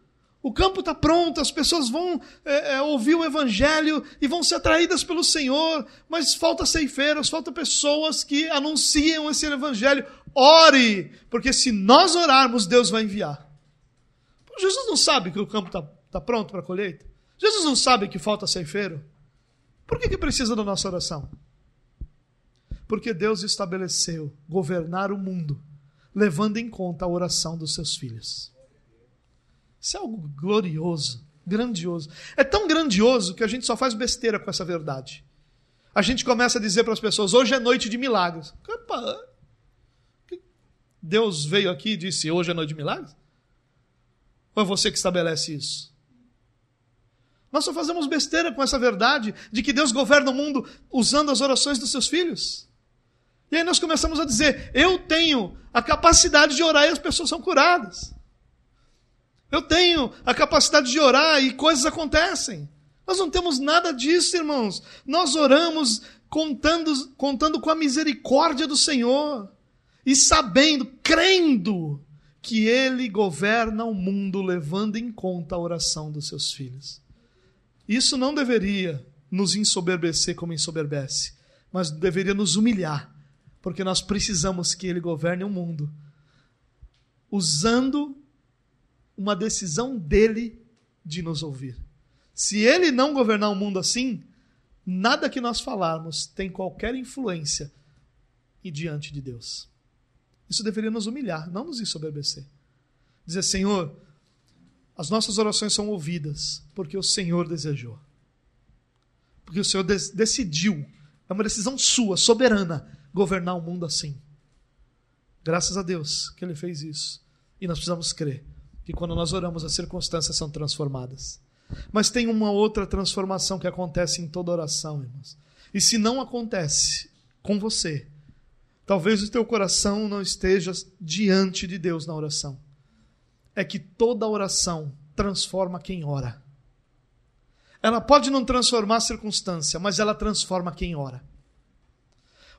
O campo está pronto, as pessoas vão é, é, ouvir o Evangelho e vão ser atraídas pelo Senhor, mas falta ceifeiros, falta pessoas que anunciam esse Evangelho. Ore, porque se nós orarmos, Deus vai enviar. Jesus não sabe que o campo está tá pronto para a colheita? Jesus não sabe que falta ceifeiro? Por que, que precisa da nossa oração? Porque Deus estabeleceu governar o mundo levando em conta a oração dos seus filhos. Isso é algo glorioso, grandioso. É tão grandioso que a gente só faz besteira com essa verdade. A gente começa a dizer para as pessoas: hoje é noite de milagres. Deus veio aqui e disse: hoje é noite de milagres? Ou é você que estabelece isso? Nós só fazemos besteira com essa verdade de que Deus governa o mundo usando as orações dos seus filhos. E aí nós começamos a dizer: eu tenho a capacidade de orar e as pessoas são curadas. Eu tenho a capacidade de orar e coisas acontecem. Nós não temos nada disso, irmãos. Nós oramos contando, contando com a misericórdia do Senhor e sabendo, crendo que Ele governa o mundo levando em conta a oração dos seus filhos. Isso não deveria nos ensoberbecer como ensoberbece, mas deveria nos humilhar, porque nós precisamos que Ele governe o mundo, usando uma decisão dele de nos ouvir. Se Ele não governar o mundo assim, nada que nós falarmos tem qualquer influência e diante de Deus. Isso deveria nos humilhar, não nos ensoberbecer. Dizer, Senhor, as nossas orações são ouvidas porque o Senhor desejou. Porque o Senhor decidiu, é uma decisão sua, soberana, governar o mundo assim. Graças a Deus que Ele fez isso. E nós precisamos crer que quando nós oramos, as circunstâncias são transformadas. Mas tem uma outra transformação que acontece em toda oração, irmãos. E se não acontece com você, talvez o teu coração não esteja diante de Deus na oração é que toda oração transforma quem ora. Ela pode não transformar a circunstância, mas ela transforma quem ora.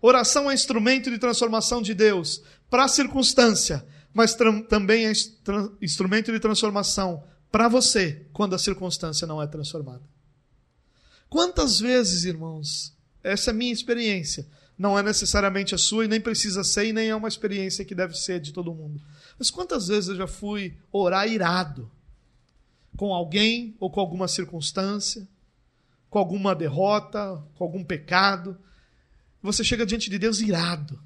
Oração é instrumento de transformação de Deus para a circunstância, mas também é instrumento de transformação para você quando a circunstância não é transformada. Quantas vezes, irmãos, essa é a minha experiência, não é necessariamente a sua e nem precisa ser e nem é uma experiência que deve ser de todo mundo. Mas quantas vezes eu já fui orar irado com alguém ou com alguma circunstância, com alguma derrota, com algum pecado. Você chega diante de Deus irado.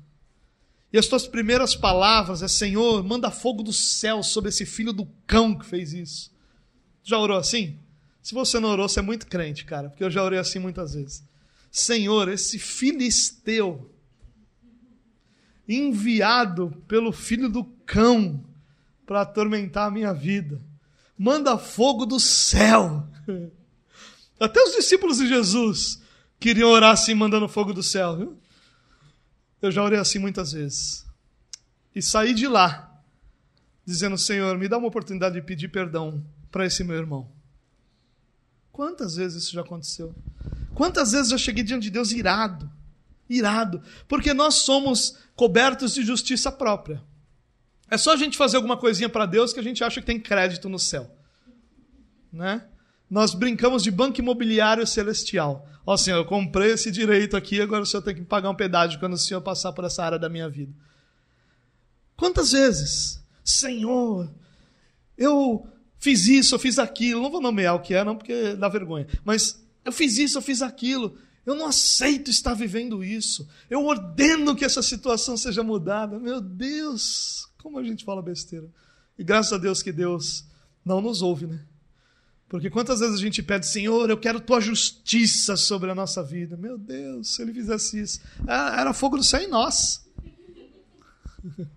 E as tuas primeiras palavras é: Senhor, manda fogo do céu sobre esse filho do cão que fez isso. Já orou assim? Se você não orou, você é muito crente, cara, porque eu já orei assim muitas vezes. Senhor, esse filisteu enviado pelo filho do cão para atormentar a minha vida. Manda fogo do céu. Até os discípulos de Jesus queriam orar assim, mandando fogo do céu. Viu? Eu já orei assim muitas vezes. E saí de lá, dizendo: Senhor, me dá uma oportunidade de pedir perdão para esse meu irmão. Quantas vezes isso já aconteceu? Quantas vezes eu cheguei diante de Deus irado? Irado. Porque nós somos cobertos de justiça própria. É só a gente fazer alguma coisinha para Deus que a gente acha que tem crédito no céu. Né? Nós brincamos de banco imobiliário celestial. Ó Senhor, eu comprei esse direito aqui, agora o Senhor tem que pagar um pedágio quando o Senhor passar por essa área da minha vida. Quantas vezes, Senhor, eu fiz isso, eu fiz aquilo, não vou nomear o que é, não, porque dá vergonha, mas eu fiz isso, eu fiz aquilo, eu não aceito estar vivendo isso. Eu ordeno que essa situação seja mudada. Meu Deus, como a gente fala besteira. E graças a Deus que Deus não nos ouve, né? Porque quantas vezes a gente pede, Senhor, eu quero tua justiça sobre a nossa vida. Meu Deus, se ele fizesse isso, era fogo do céu em nós.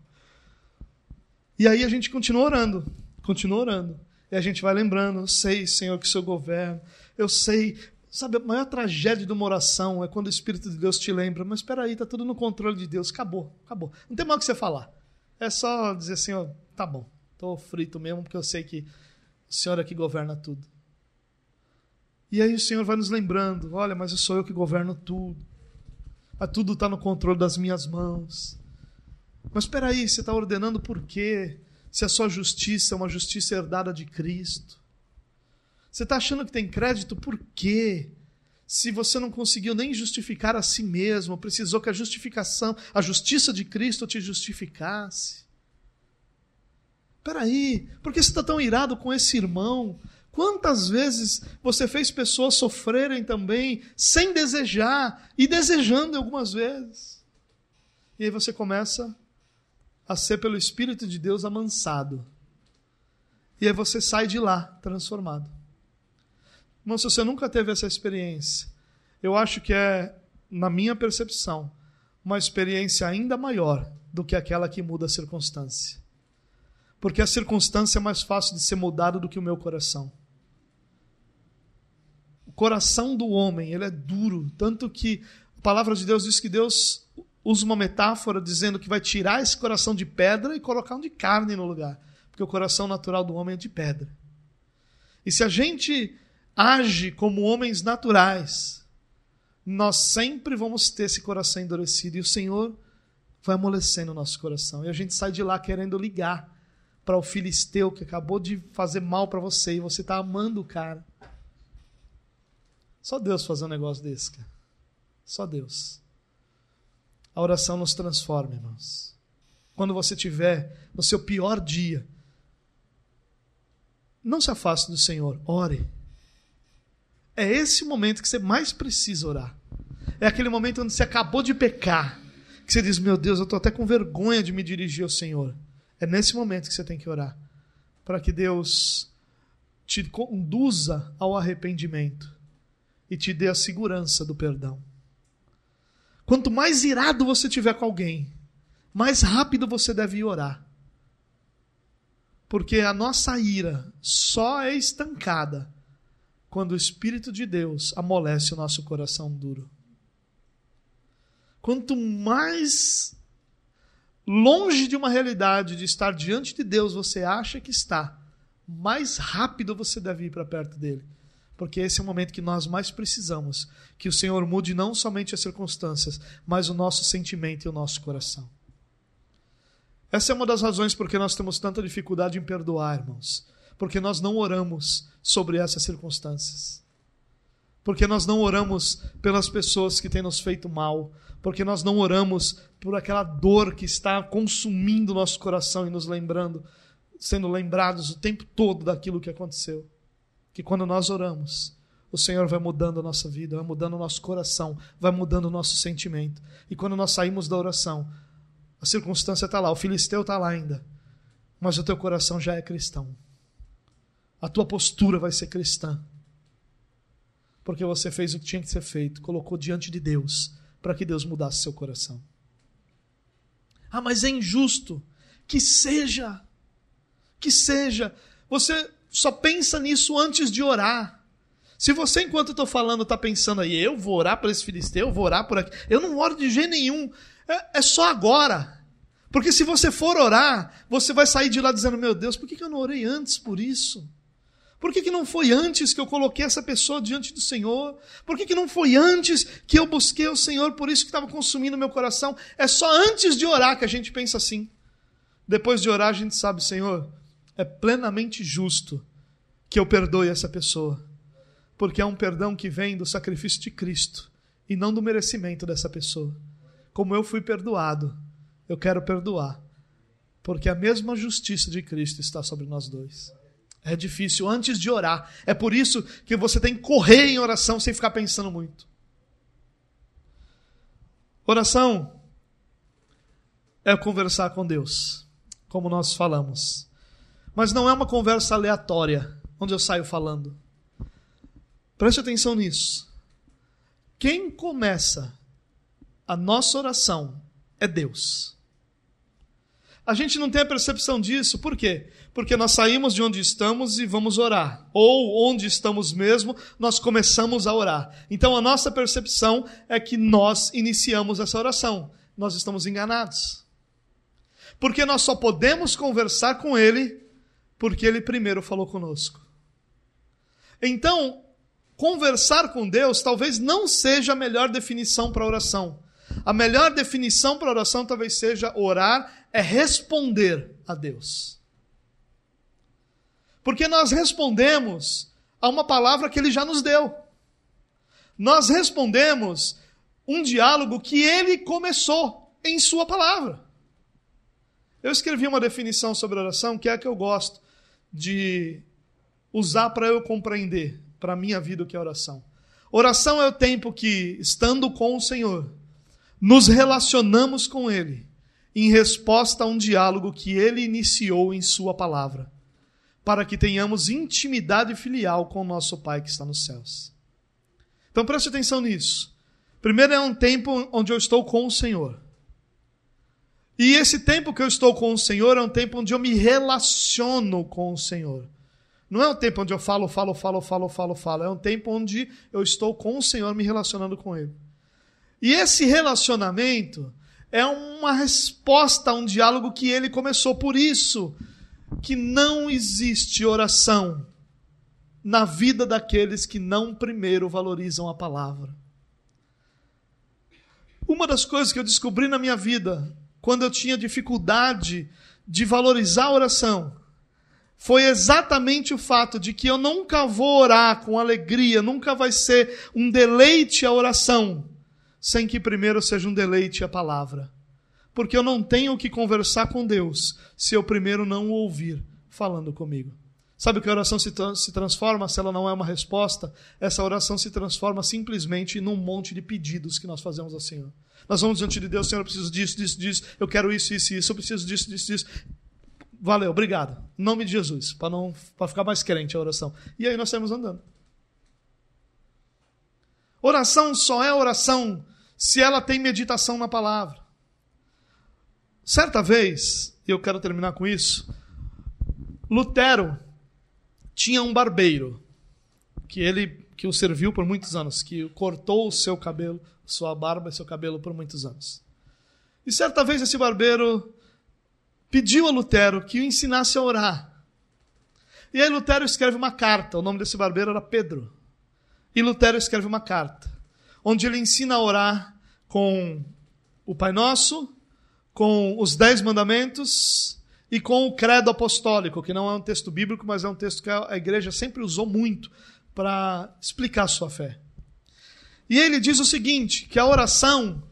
E aí a gente continua orando, continua orando. E a gente vai lembrando, eu sei, Senhor, que o seu governo, eu sei, Sabe, a maior tragédia de uma oração é quando o Espírito de Deus te lembra, mas espera aí, está tudo no controle de Deus, acabou, acabou. Não tem mais o que você falar. É só dizer assim, ó, tá bom, estou frito mesmo, porque eu sei que o Senhor é que governa tudo. E aí o Senhor vai nos lembrando, olha, mas sou eu que governo tudo. Ah, tudo está no controle das minhas mãos. Mas espera aí, você está ordenando por quê? Se a sua justiça é uma justiça herdada de Cristo. Você está achando que tem crédito por quê? Se você não conseguiu nem justificar a si mesmo, precisou que a justificação, a justiça de Cristo te justificasse. Espera aí, por que você está tão irado com esse irmão? Quantas vezes você fez pessoas sofrerem também sem desejar e desejando algumas vezes? E aí você começa a ser pelo Espírito de Deus amansado. E aí você sai de lá transformado. Irmão, se você nunca teve essa experiência, eu acho que é, na minha percepção, uma experiência ainda maior do que aquela que muda a circunstância. Porque a circunstância é mais fácil de ser mudada do que o meu coração. O coração do homem, ele é duro, tanto que a palavra de Deus diz que Deus usa uma metáfora dizendo que vai tirar esse coração de pedra e colocar um de carne no lugar, porque o coração natural do homem é de pedra. E se a gente age como homens naturais, nós sempre vamos ter esse coração endurecido e o Senhor vai amolecendo o nosso coração. E a gente sai de lá querendo ligar para o filisteu que acabou de fazer mal para você e você está amando o cara. Só Deus fazer um negócio desse, cara. Só Deus. A oração nos transforma, irmãos. Quando você tiver no seu pior dia, não se afaste do Senhor, ore. É esse momento que você mais precisa orar. É aquele momento onde você acabou de pecar, que você diz: Meu Deus, eu estou até com vergonha de me dirigir ao Senhor. É nesse momento que você tem que orar, para que Deus te conduza ao arrependimento e te dê a segurança do perdão. Quanto mais irado você tiver com alguém, mais rápido você deve orar. Porque a nossa ira só é estancada quando o Espírito de Deus amolece o nosso coração duro. Quanto mais longe de uma realidade de estar diante de Deus você acha que está, mais rápido você deve ir para perto dele. Porque esse é o momento que nós mais precisamos que o Senhor mude não somente as circunstâncias, mas o nosso sentimento e o nosso coração. Essa é uma das razões por que nós temos tanta dificuldade em perdoar, irmãos. Porque nós não oramos sobre essas circunstâncias. Porque nós não oramos pelas pessoas que têm nos feito mal. Porque nós não oramos por aquela dor que está consumindo nosso coração e nos lembrando, sendo lembrados o tempo todo daquilo que aconteceu que quando nós oramos, o Senhor vai mudando a nossa vida, vai mudando o nosso coração, vai mudando o nosso sentimento. E quando nós saímos da oração, a circunstância está lá, o filisteu está lá ainda, mas o teu coração já é cristão. A tua postura vai ser cristã. Porque você fez o que tinha que ser feito, colocou diante de Deus, para que Deus mudasse seu coração. Ah, mas é injusto. Que seja. Que seja. Você só pensa nisso antes de orar. Se você, enquanto eu estou falando, está pensando aí, eu vou orar para esse filisteu, eu vou orar por aqui. Eu não oro de jeito nenhum. É, é, só agora. Porque se você for orar, você vai sair de lá dizendo: Meu Deus, por que, que eu não orei antes por isso? Por que, que não foi antes que eu coloquei essa pessoa diante do Senhor? Por que, que não foi antes que eu busquei o Senhor por isso que estava consumindo meu coração? É só antes de orar que a gente pensa assim. Depois de orar, a gente sabe, Senhor, é plenamente justo que eu perdoe essa pessoa, porque é um perdão que vem do sacrifício de Cristo e não do merecimento dessa pessoa. Como eu fui perdoado, eu quero perdoar, porque a mesma justiça de Cristo está sobre nós dois. É difícil antes de orar. É por isso que você tem que correr em oração sem ficar pensando muito. Oração é conversar com Deus, como nós falamos. Mas não é uma conversa aleatória, onde eu saio falando. Preste atenção nisso. Quem começa a nossa oração é Deus. A gente não tem a percepção disso, por quê? Porque nós saímos de onde estamos e vamos orar. Ou onde estamos mesmo, nós começamos a orar. Então a nossa percepção é que nós iniciamos essa oração. Nós estamos enganados. Porque nós só podemos conversar com Ele porque ele primeiro falou conosco. Então, conversar com Deus talvez não seja a melhor definição para oração. A melhor definição para oração talvez seja orar é responder a Deus. Porque nós respondemos a uma palavra que ele já nos deu. Nós respondemos um diálogo que ele começou em sua palavra. Eu escrevi uma definição sobre oração que é a que eu gosto de usar para eu compreender para a minha vida o que é oração. Oração é o tempo que, estando com o Senhor, nos relacionamos com Ele em resposta a um diálogo que ele iniciou em Sua palavra, para que tenhamos intimidade filial com o nosso Pai que está nos céus. Então preste atenção nisso. Primeiro é um tempo onde eu estou com o Senhor. E esse tempo que eu estou com o Senhor é um tempo onde eu me relaciono com o Senhor. Não é um tempo onde eu falo, falo, falo, falo, falo, falo. É um tempo onde eu estou com o Senhor me relacionando com Ele. E esse relacionamento é uma resposta a um diálogo que ele começou. Por isso que não existe oração na vida daqueles que não primeiro valorizam a palavra. Uma das coisas que eu descobri na minha vida, quando eu tinha dificuldade de valorizar a oração, foi exatamente o fato de que eu nunca vou orar com alegria, nunca vai ser um deleite a oração, sem que primeiro seja um deleite a palavra. Porque eu não tenho que conversar com Deus se eu primeiro não o ouvir falando comigo. Sabe que a oração se, se transforma se ela não é uma resposta? Essa oração se transforma simplesmente num monte de pedidos que nós fazemos ao Senhor. Nós vamos diante de Deus, Senhor, eu preciso disso, disso, disso, eu quero isso, isso, isso, eu preciso disso, disso, disso. Valeu, obrigado. Em nome de Jesus, para não para ficar mais crente a oração. E aí nós saímos andando. Oração só é oração se ela tem meditação na palavra. Certa vez, e eu quero terminar com isso, Lutero tinha um barbeiro que ele que o serviu por muitos anos, que cortou o seu cabelo, sua barba e seu cabelo por muitos anos. E certa vez esse barbeiro pediu a Lutero que o ensinasse a orar. E aí Lutero escreve uma carta, o nome desse barbeiro era Pedro. E Lutero escreve uma carta, onde ele ensina a orar com o Pai Nosso, com os Dez Mandamentos e com o credo apostólico, que não é um texto bíblico, mas é um texto que a igreja sempre usou muito para explicar a sua fé. E ele diz o seguinte, que a oração,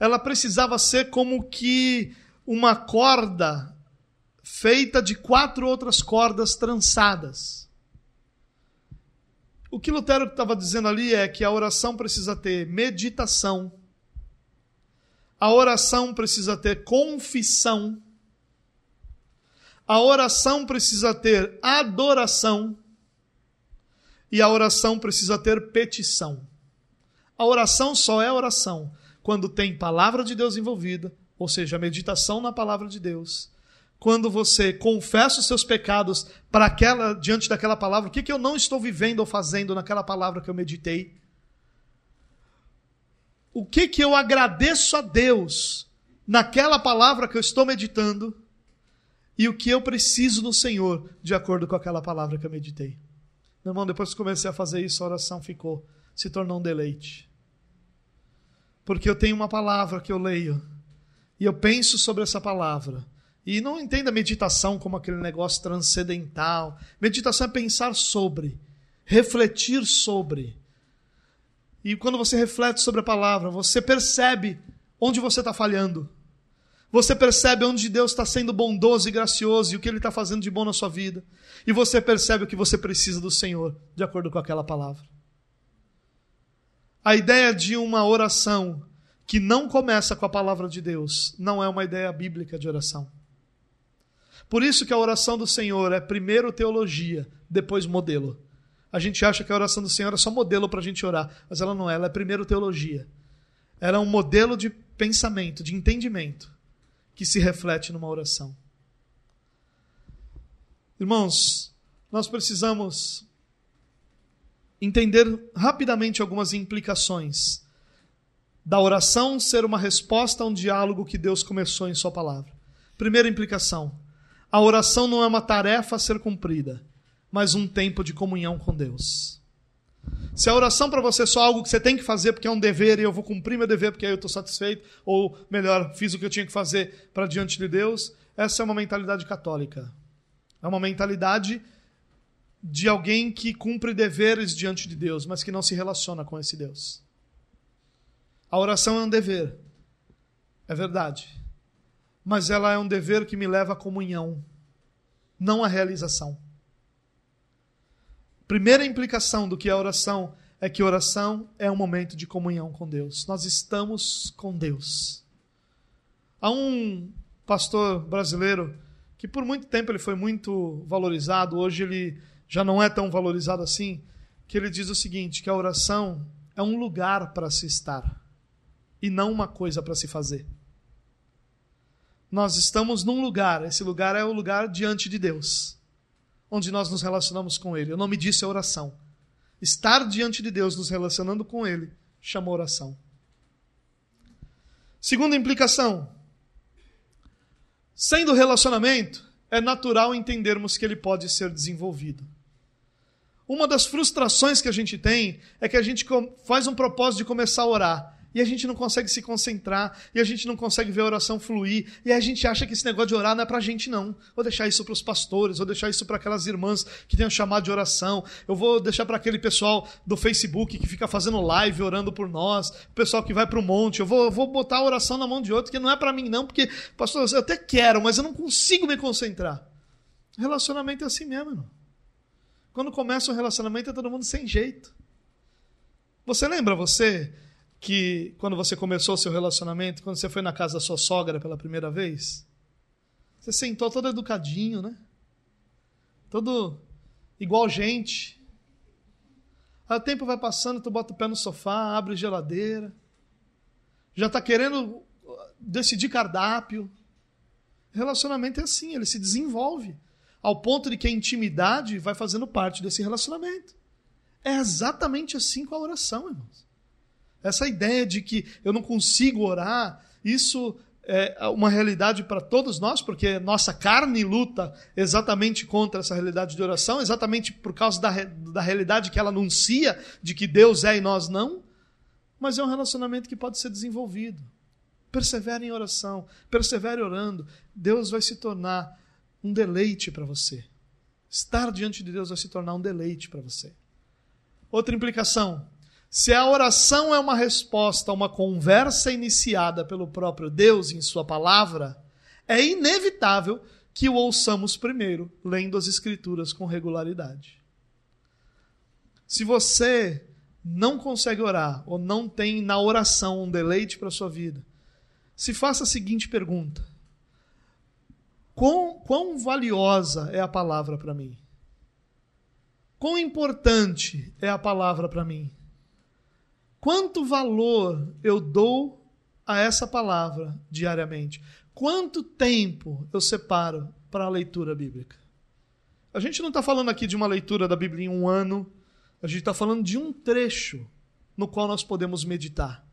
ela precisava ser como que uma corda feita de quatro outras cordas trançadas. O que Lutero estava dizendo ali é que a oração precisa ter meditação, a oração precisa ter confissão, a oração precisa ter adoração e a oração precisa ter petição. A oração só é oração quando tem palavra de Deus envolvida, ou seja, meditação na palavra de Deus. Quando você confessa os seus pecados para aquela diante daquela palavra, o que, que eu não estou vivendo ou fazendo naquela palavra que eu meditei? O que que eu agradeço a Deus naquela palavra que eu estou meditando? e o que eu preciso no Senhor, de acordo com aquela palavra que eu meditei. Meu irmão, depois que comecei a fazer isso, a oração ficou, se tornou um deleite. Porque eu tenho uma palavra que eu leio, e eu penso sobre essa palavra. E não entenda meditação como aquele negócio transcendental. Meditação é pensar sobre, refletir sobre. E quando você reflete sobre a palavra, você percebe onde você está falhando. Você percebe onde Deus está sendo bondoso e gracioso e o que Ele está fazendo de bom na sua vida. E você percebe o que você precisa do Senhor, de acordo com aquela palavra. A ideia de uma oração que não começa com a palavra de Deus não é uma ideia bíblica de oração. Por isso que a oração do Senhor é primeiro teologia, depois modelo. A gente acha que a oração do Senhor é só modelo para a gente orar, mas ela não é, ela é primeiro teologia. Ela é um modelo de pensamento, de entendimento que se reflete numa oração. Irmãos, nós precisamos entender rapidamente algumas implicações da oração ser uma resposta a um diálogo que Deus começou em Sua palavra. Primeira implicação: a oração não é uma tarefa a ser cumprida, mas um tempo de comunhão com Deus. Se a oração para você é só algo que você tem que fazer porque é um dever e eu vou cumprir meu dever porque aí eu estou satisfeito, ou melhor, fiz o que eu tinha que fazer para diante de Deus, essa é uma mentalidade católica. É uma mentalidade de alguém que cumpre deveres diante de Deus, mas que não se relaciona com esse Deus. A oração é um dever, é verdade, mas ela é um dever que me leva à comunhão, não à realização. Primeira implicação do que é oração é que oração é um momento de comunhão com Deus. Nós estamos com Deus. Há um pastor brasileiro que por muito tempo ele foi muito valorizado, hoje ele já não é tão valorizado assim, que ele diz o seguinte, que a oração é um lugar para se estar e não uma coisa para se fazer. Nós estamos num lugar, esse lugar é o lugar diante de Deus, onde nós nos relacionamos com Ele. O nome disso é oração. Estar diante de Deus, nos relacionando com Ele, chama oração. Segunda implicação, Sendo relacionamento, é natural entendermos que ele pode ser desenvolvido. Uma das frustrações que a gente tem é que a gente faz um propósito de começar a orar e a gente não consegue se concentrar, e a gente não consegue ver a oração fluir, e a gente acha que esse negócio de orar não é pra gente, não. Vou deixar isso para os pastores, vou deixar isso para aquelas irmãs que têm um chamado de oração, eu vou deixar para aquele pessoal do Facebook que fica fazendo live orando por nós, o pessoal que vai para o monte, eu vou, vou botar a oração na mão de outro, que não é para mim, não, porque, pastor, eu até quero, mas eu não consigo me concentrar. Relacionamento é assim mesmo, irmão. Quando começa um relacionamento é todo mundo sem jeito. Você lembra você que quando você começou o seu relacionamento, quando você foi na casa da sua sogra pela primeira vez, você sentou todo educadinho, né? Todo igual gente. Aí o tempo vai passando, tu bota o pé no sofá, abre geladeira. Já está querendo decidir cardápio. Relacionamento é assim, ele se desenvolve ao ponto de que a intimidade vai fazendo parte desse relacionamento. É exatamente assim com a oração, irmãos. Essa ideia de que eu não consigo orar, isso é uma realidade para todos nós, porque nossa carne luta exatamente contra essa realidade de oração, exatamente por causa da, da realidade que ela anuncia de que Deus é e nós não. Mas é um relacionamento que pode ser desenvolvido. Persevere em oração, persevere orando. Deus vai se tornar um deleite para você. Estar diante de Deus vai se tornar um deleite para você. Outra implicação: se a oração é uma resposta a uma conversa iniciada pelo próprio Deus em Sua palavra, é inevitável que o ouçamos primeiro, lendo as Escrituras com regularidade. Se você não consegue orar ou não tem na oração um deleite para a sua vida, se faça a seguinte pergunta: Quão, quão valiosa é a palavra para mim? Quão importante é a palavra para mim? Quanto valor eu dou a essa palavra diariamente? Quanto tempo eu separo para a leitura bíblica? A gente não está falando aqui de uma leitura da Bíblia em um ano, a gente está falando de um trecho no qual nós podemos meditar.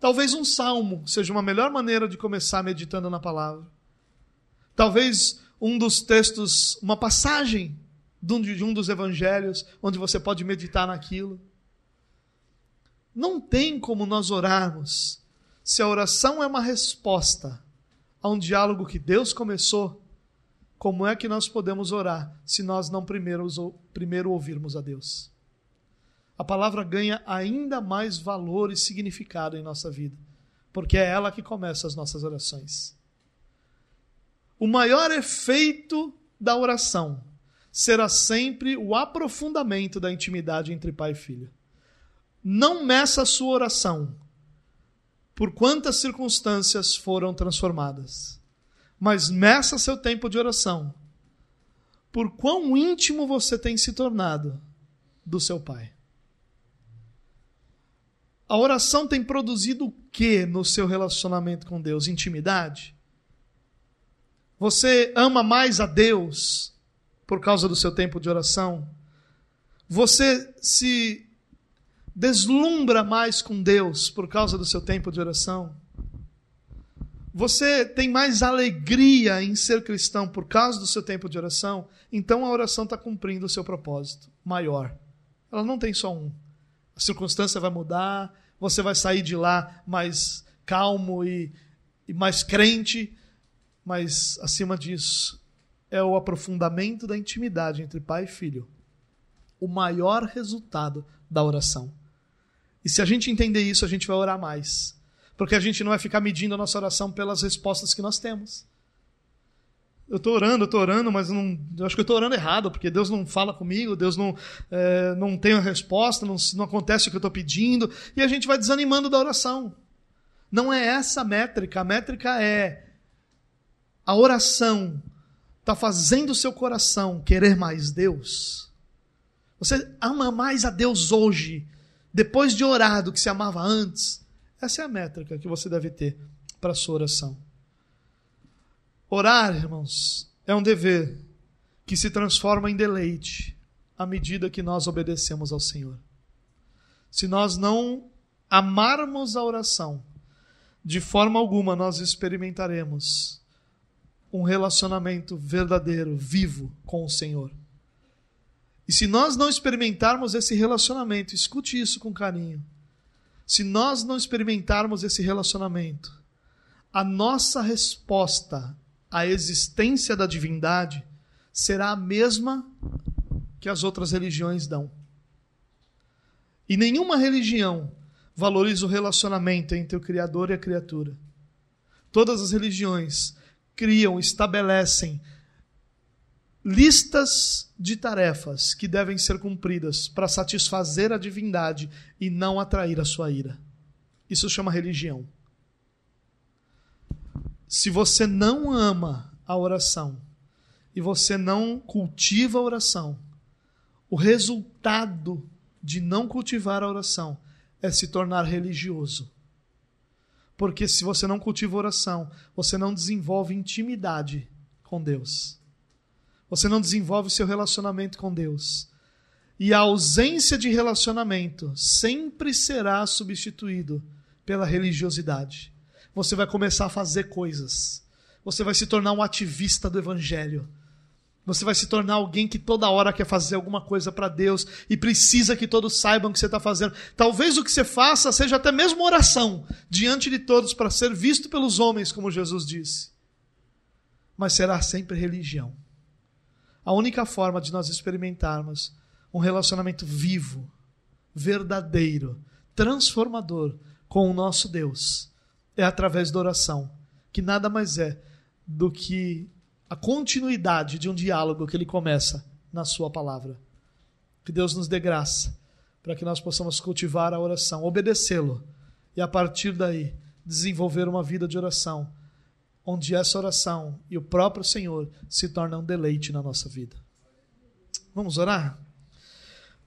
Talvez um salmo seja uma melhor maneira de começar meditando na palavra. Talvez um dos textos, uma passagem de um dos evangelhos, onde você pode meditar naquilo. Não tem como nós orarmos se a oração é uma resposta a um diálogo que Deus começou. Como é que nós podemos orar se nós não primeiro, primeiro ouvirmos a Deus? A palavra ganha ainda mais valor e significado em nossa vida, porque é ela que começa as nossas orações. O maior efeito da oração será sempre o aprofundamento da intimidade entre pai e filho. Não meça a sua oração por quantas circunstâncias foram transformadas, mas meça seu tempo de oração por quão íntimo você tem se tornado do seu Pai. A oração tem produzido o que no seu relacionamento com Deus? Intimidade? Você ama mais a Deus por causa do seu tempo de oração? Você se deslumbra mais com Deus por causa do seu tempo de oração? Você tem mais alegria em ser cristão por causa do seu tempo de oração? Então a oração está cumprindo o seu propósito maior. Ela não tem só um. A circunstância vai mudar, você vai sair de lá mais calmo e, e mais crente, mas acima disso, é o aprofundamento da intimidade entre pai e filho o maior resultado da oração. E se a gente entender isso, a gente vai orar mais. Porque a gente não vai ficar medindo a nossa oração pelas respostas que nós temos. Eu estou orando, estou orando, mas não, eu acho que eu estou orando errado, porque Deus não fala comigo, Deus não, é, não tem a resposta, não, não acontece o que eu estou pedindo, e a gente vai desanimando da oração. Não é essa a métrica, a métrica é a oração está fazendo o seu coração querer mais Deus, você ama mais a Deus hoje, depois de orar, do que se amava antes, essa é a métrica que você deve ter para a sua oração. Orar, irmãos, é um dever que se transforma em deleite à medida que nós obedecemos ao Senhor. Se nós não amarmos a oração, de forma alguma nós experimentaremos um relacionamento verdadeiro, vivo com o Senhor. E se nós não experimentarmos esse relacionamento, escute isso com carinho. Se nós não experimentarmos esse relacionamento, a nossa resposta à existência da divindade será a mesma que as outras religiões dão. E nenhuma religião valoriza o relacionamento entre o Criador e a criatura. Todas as religiões criam, estabelecem listas de tarefas que devem ser cumpridas para satisfazer a divindade e não atrair a sua ira. Isso chama religião. Se você não ama a oração, e você não cultiva a oração, o resultado de não cultivar a oração é se tornar religioso. Porque se você não cultiva a oração, você não desenvolve intimidade com Deus. Você não desenvolve o seu relacionamento com Deus. E a ausência de relacionamento sempre será substituído pela religiosidade. Você vai começar a fazer coisas. Você vai se tornar um ativista do evangelho você vai se tornar alguém que toda hora quer fazer alguma coisa para Deus e precisa que todos saibam o que você está fazendo. Talvez o que você faça seja até mesmo oração diante de todos para ser visto pelos homens, como Jesus disse. Mas será sempre religião. A única forma de nós experimentarmos um relacionamento vivo, verdadeiro, transformador com o nosso Deus é através da oração, que nada mais é do que a continuidade de um diálogo que ele começa na Sua palavra. Que Deus nos dê graça para que nós possamos cultivar a oração, obedecê-lo e a partir daí desenvolver uma vida de oração, onde essa oração e o próprio Senhor se tornam um deleite na nossa vida. Vamos orar?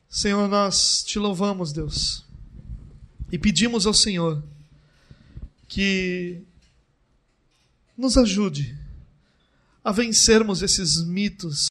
Senhor, nós te louvamos, Deus, e pedimos ao Senhor que nos ajude a vencermos esses mitos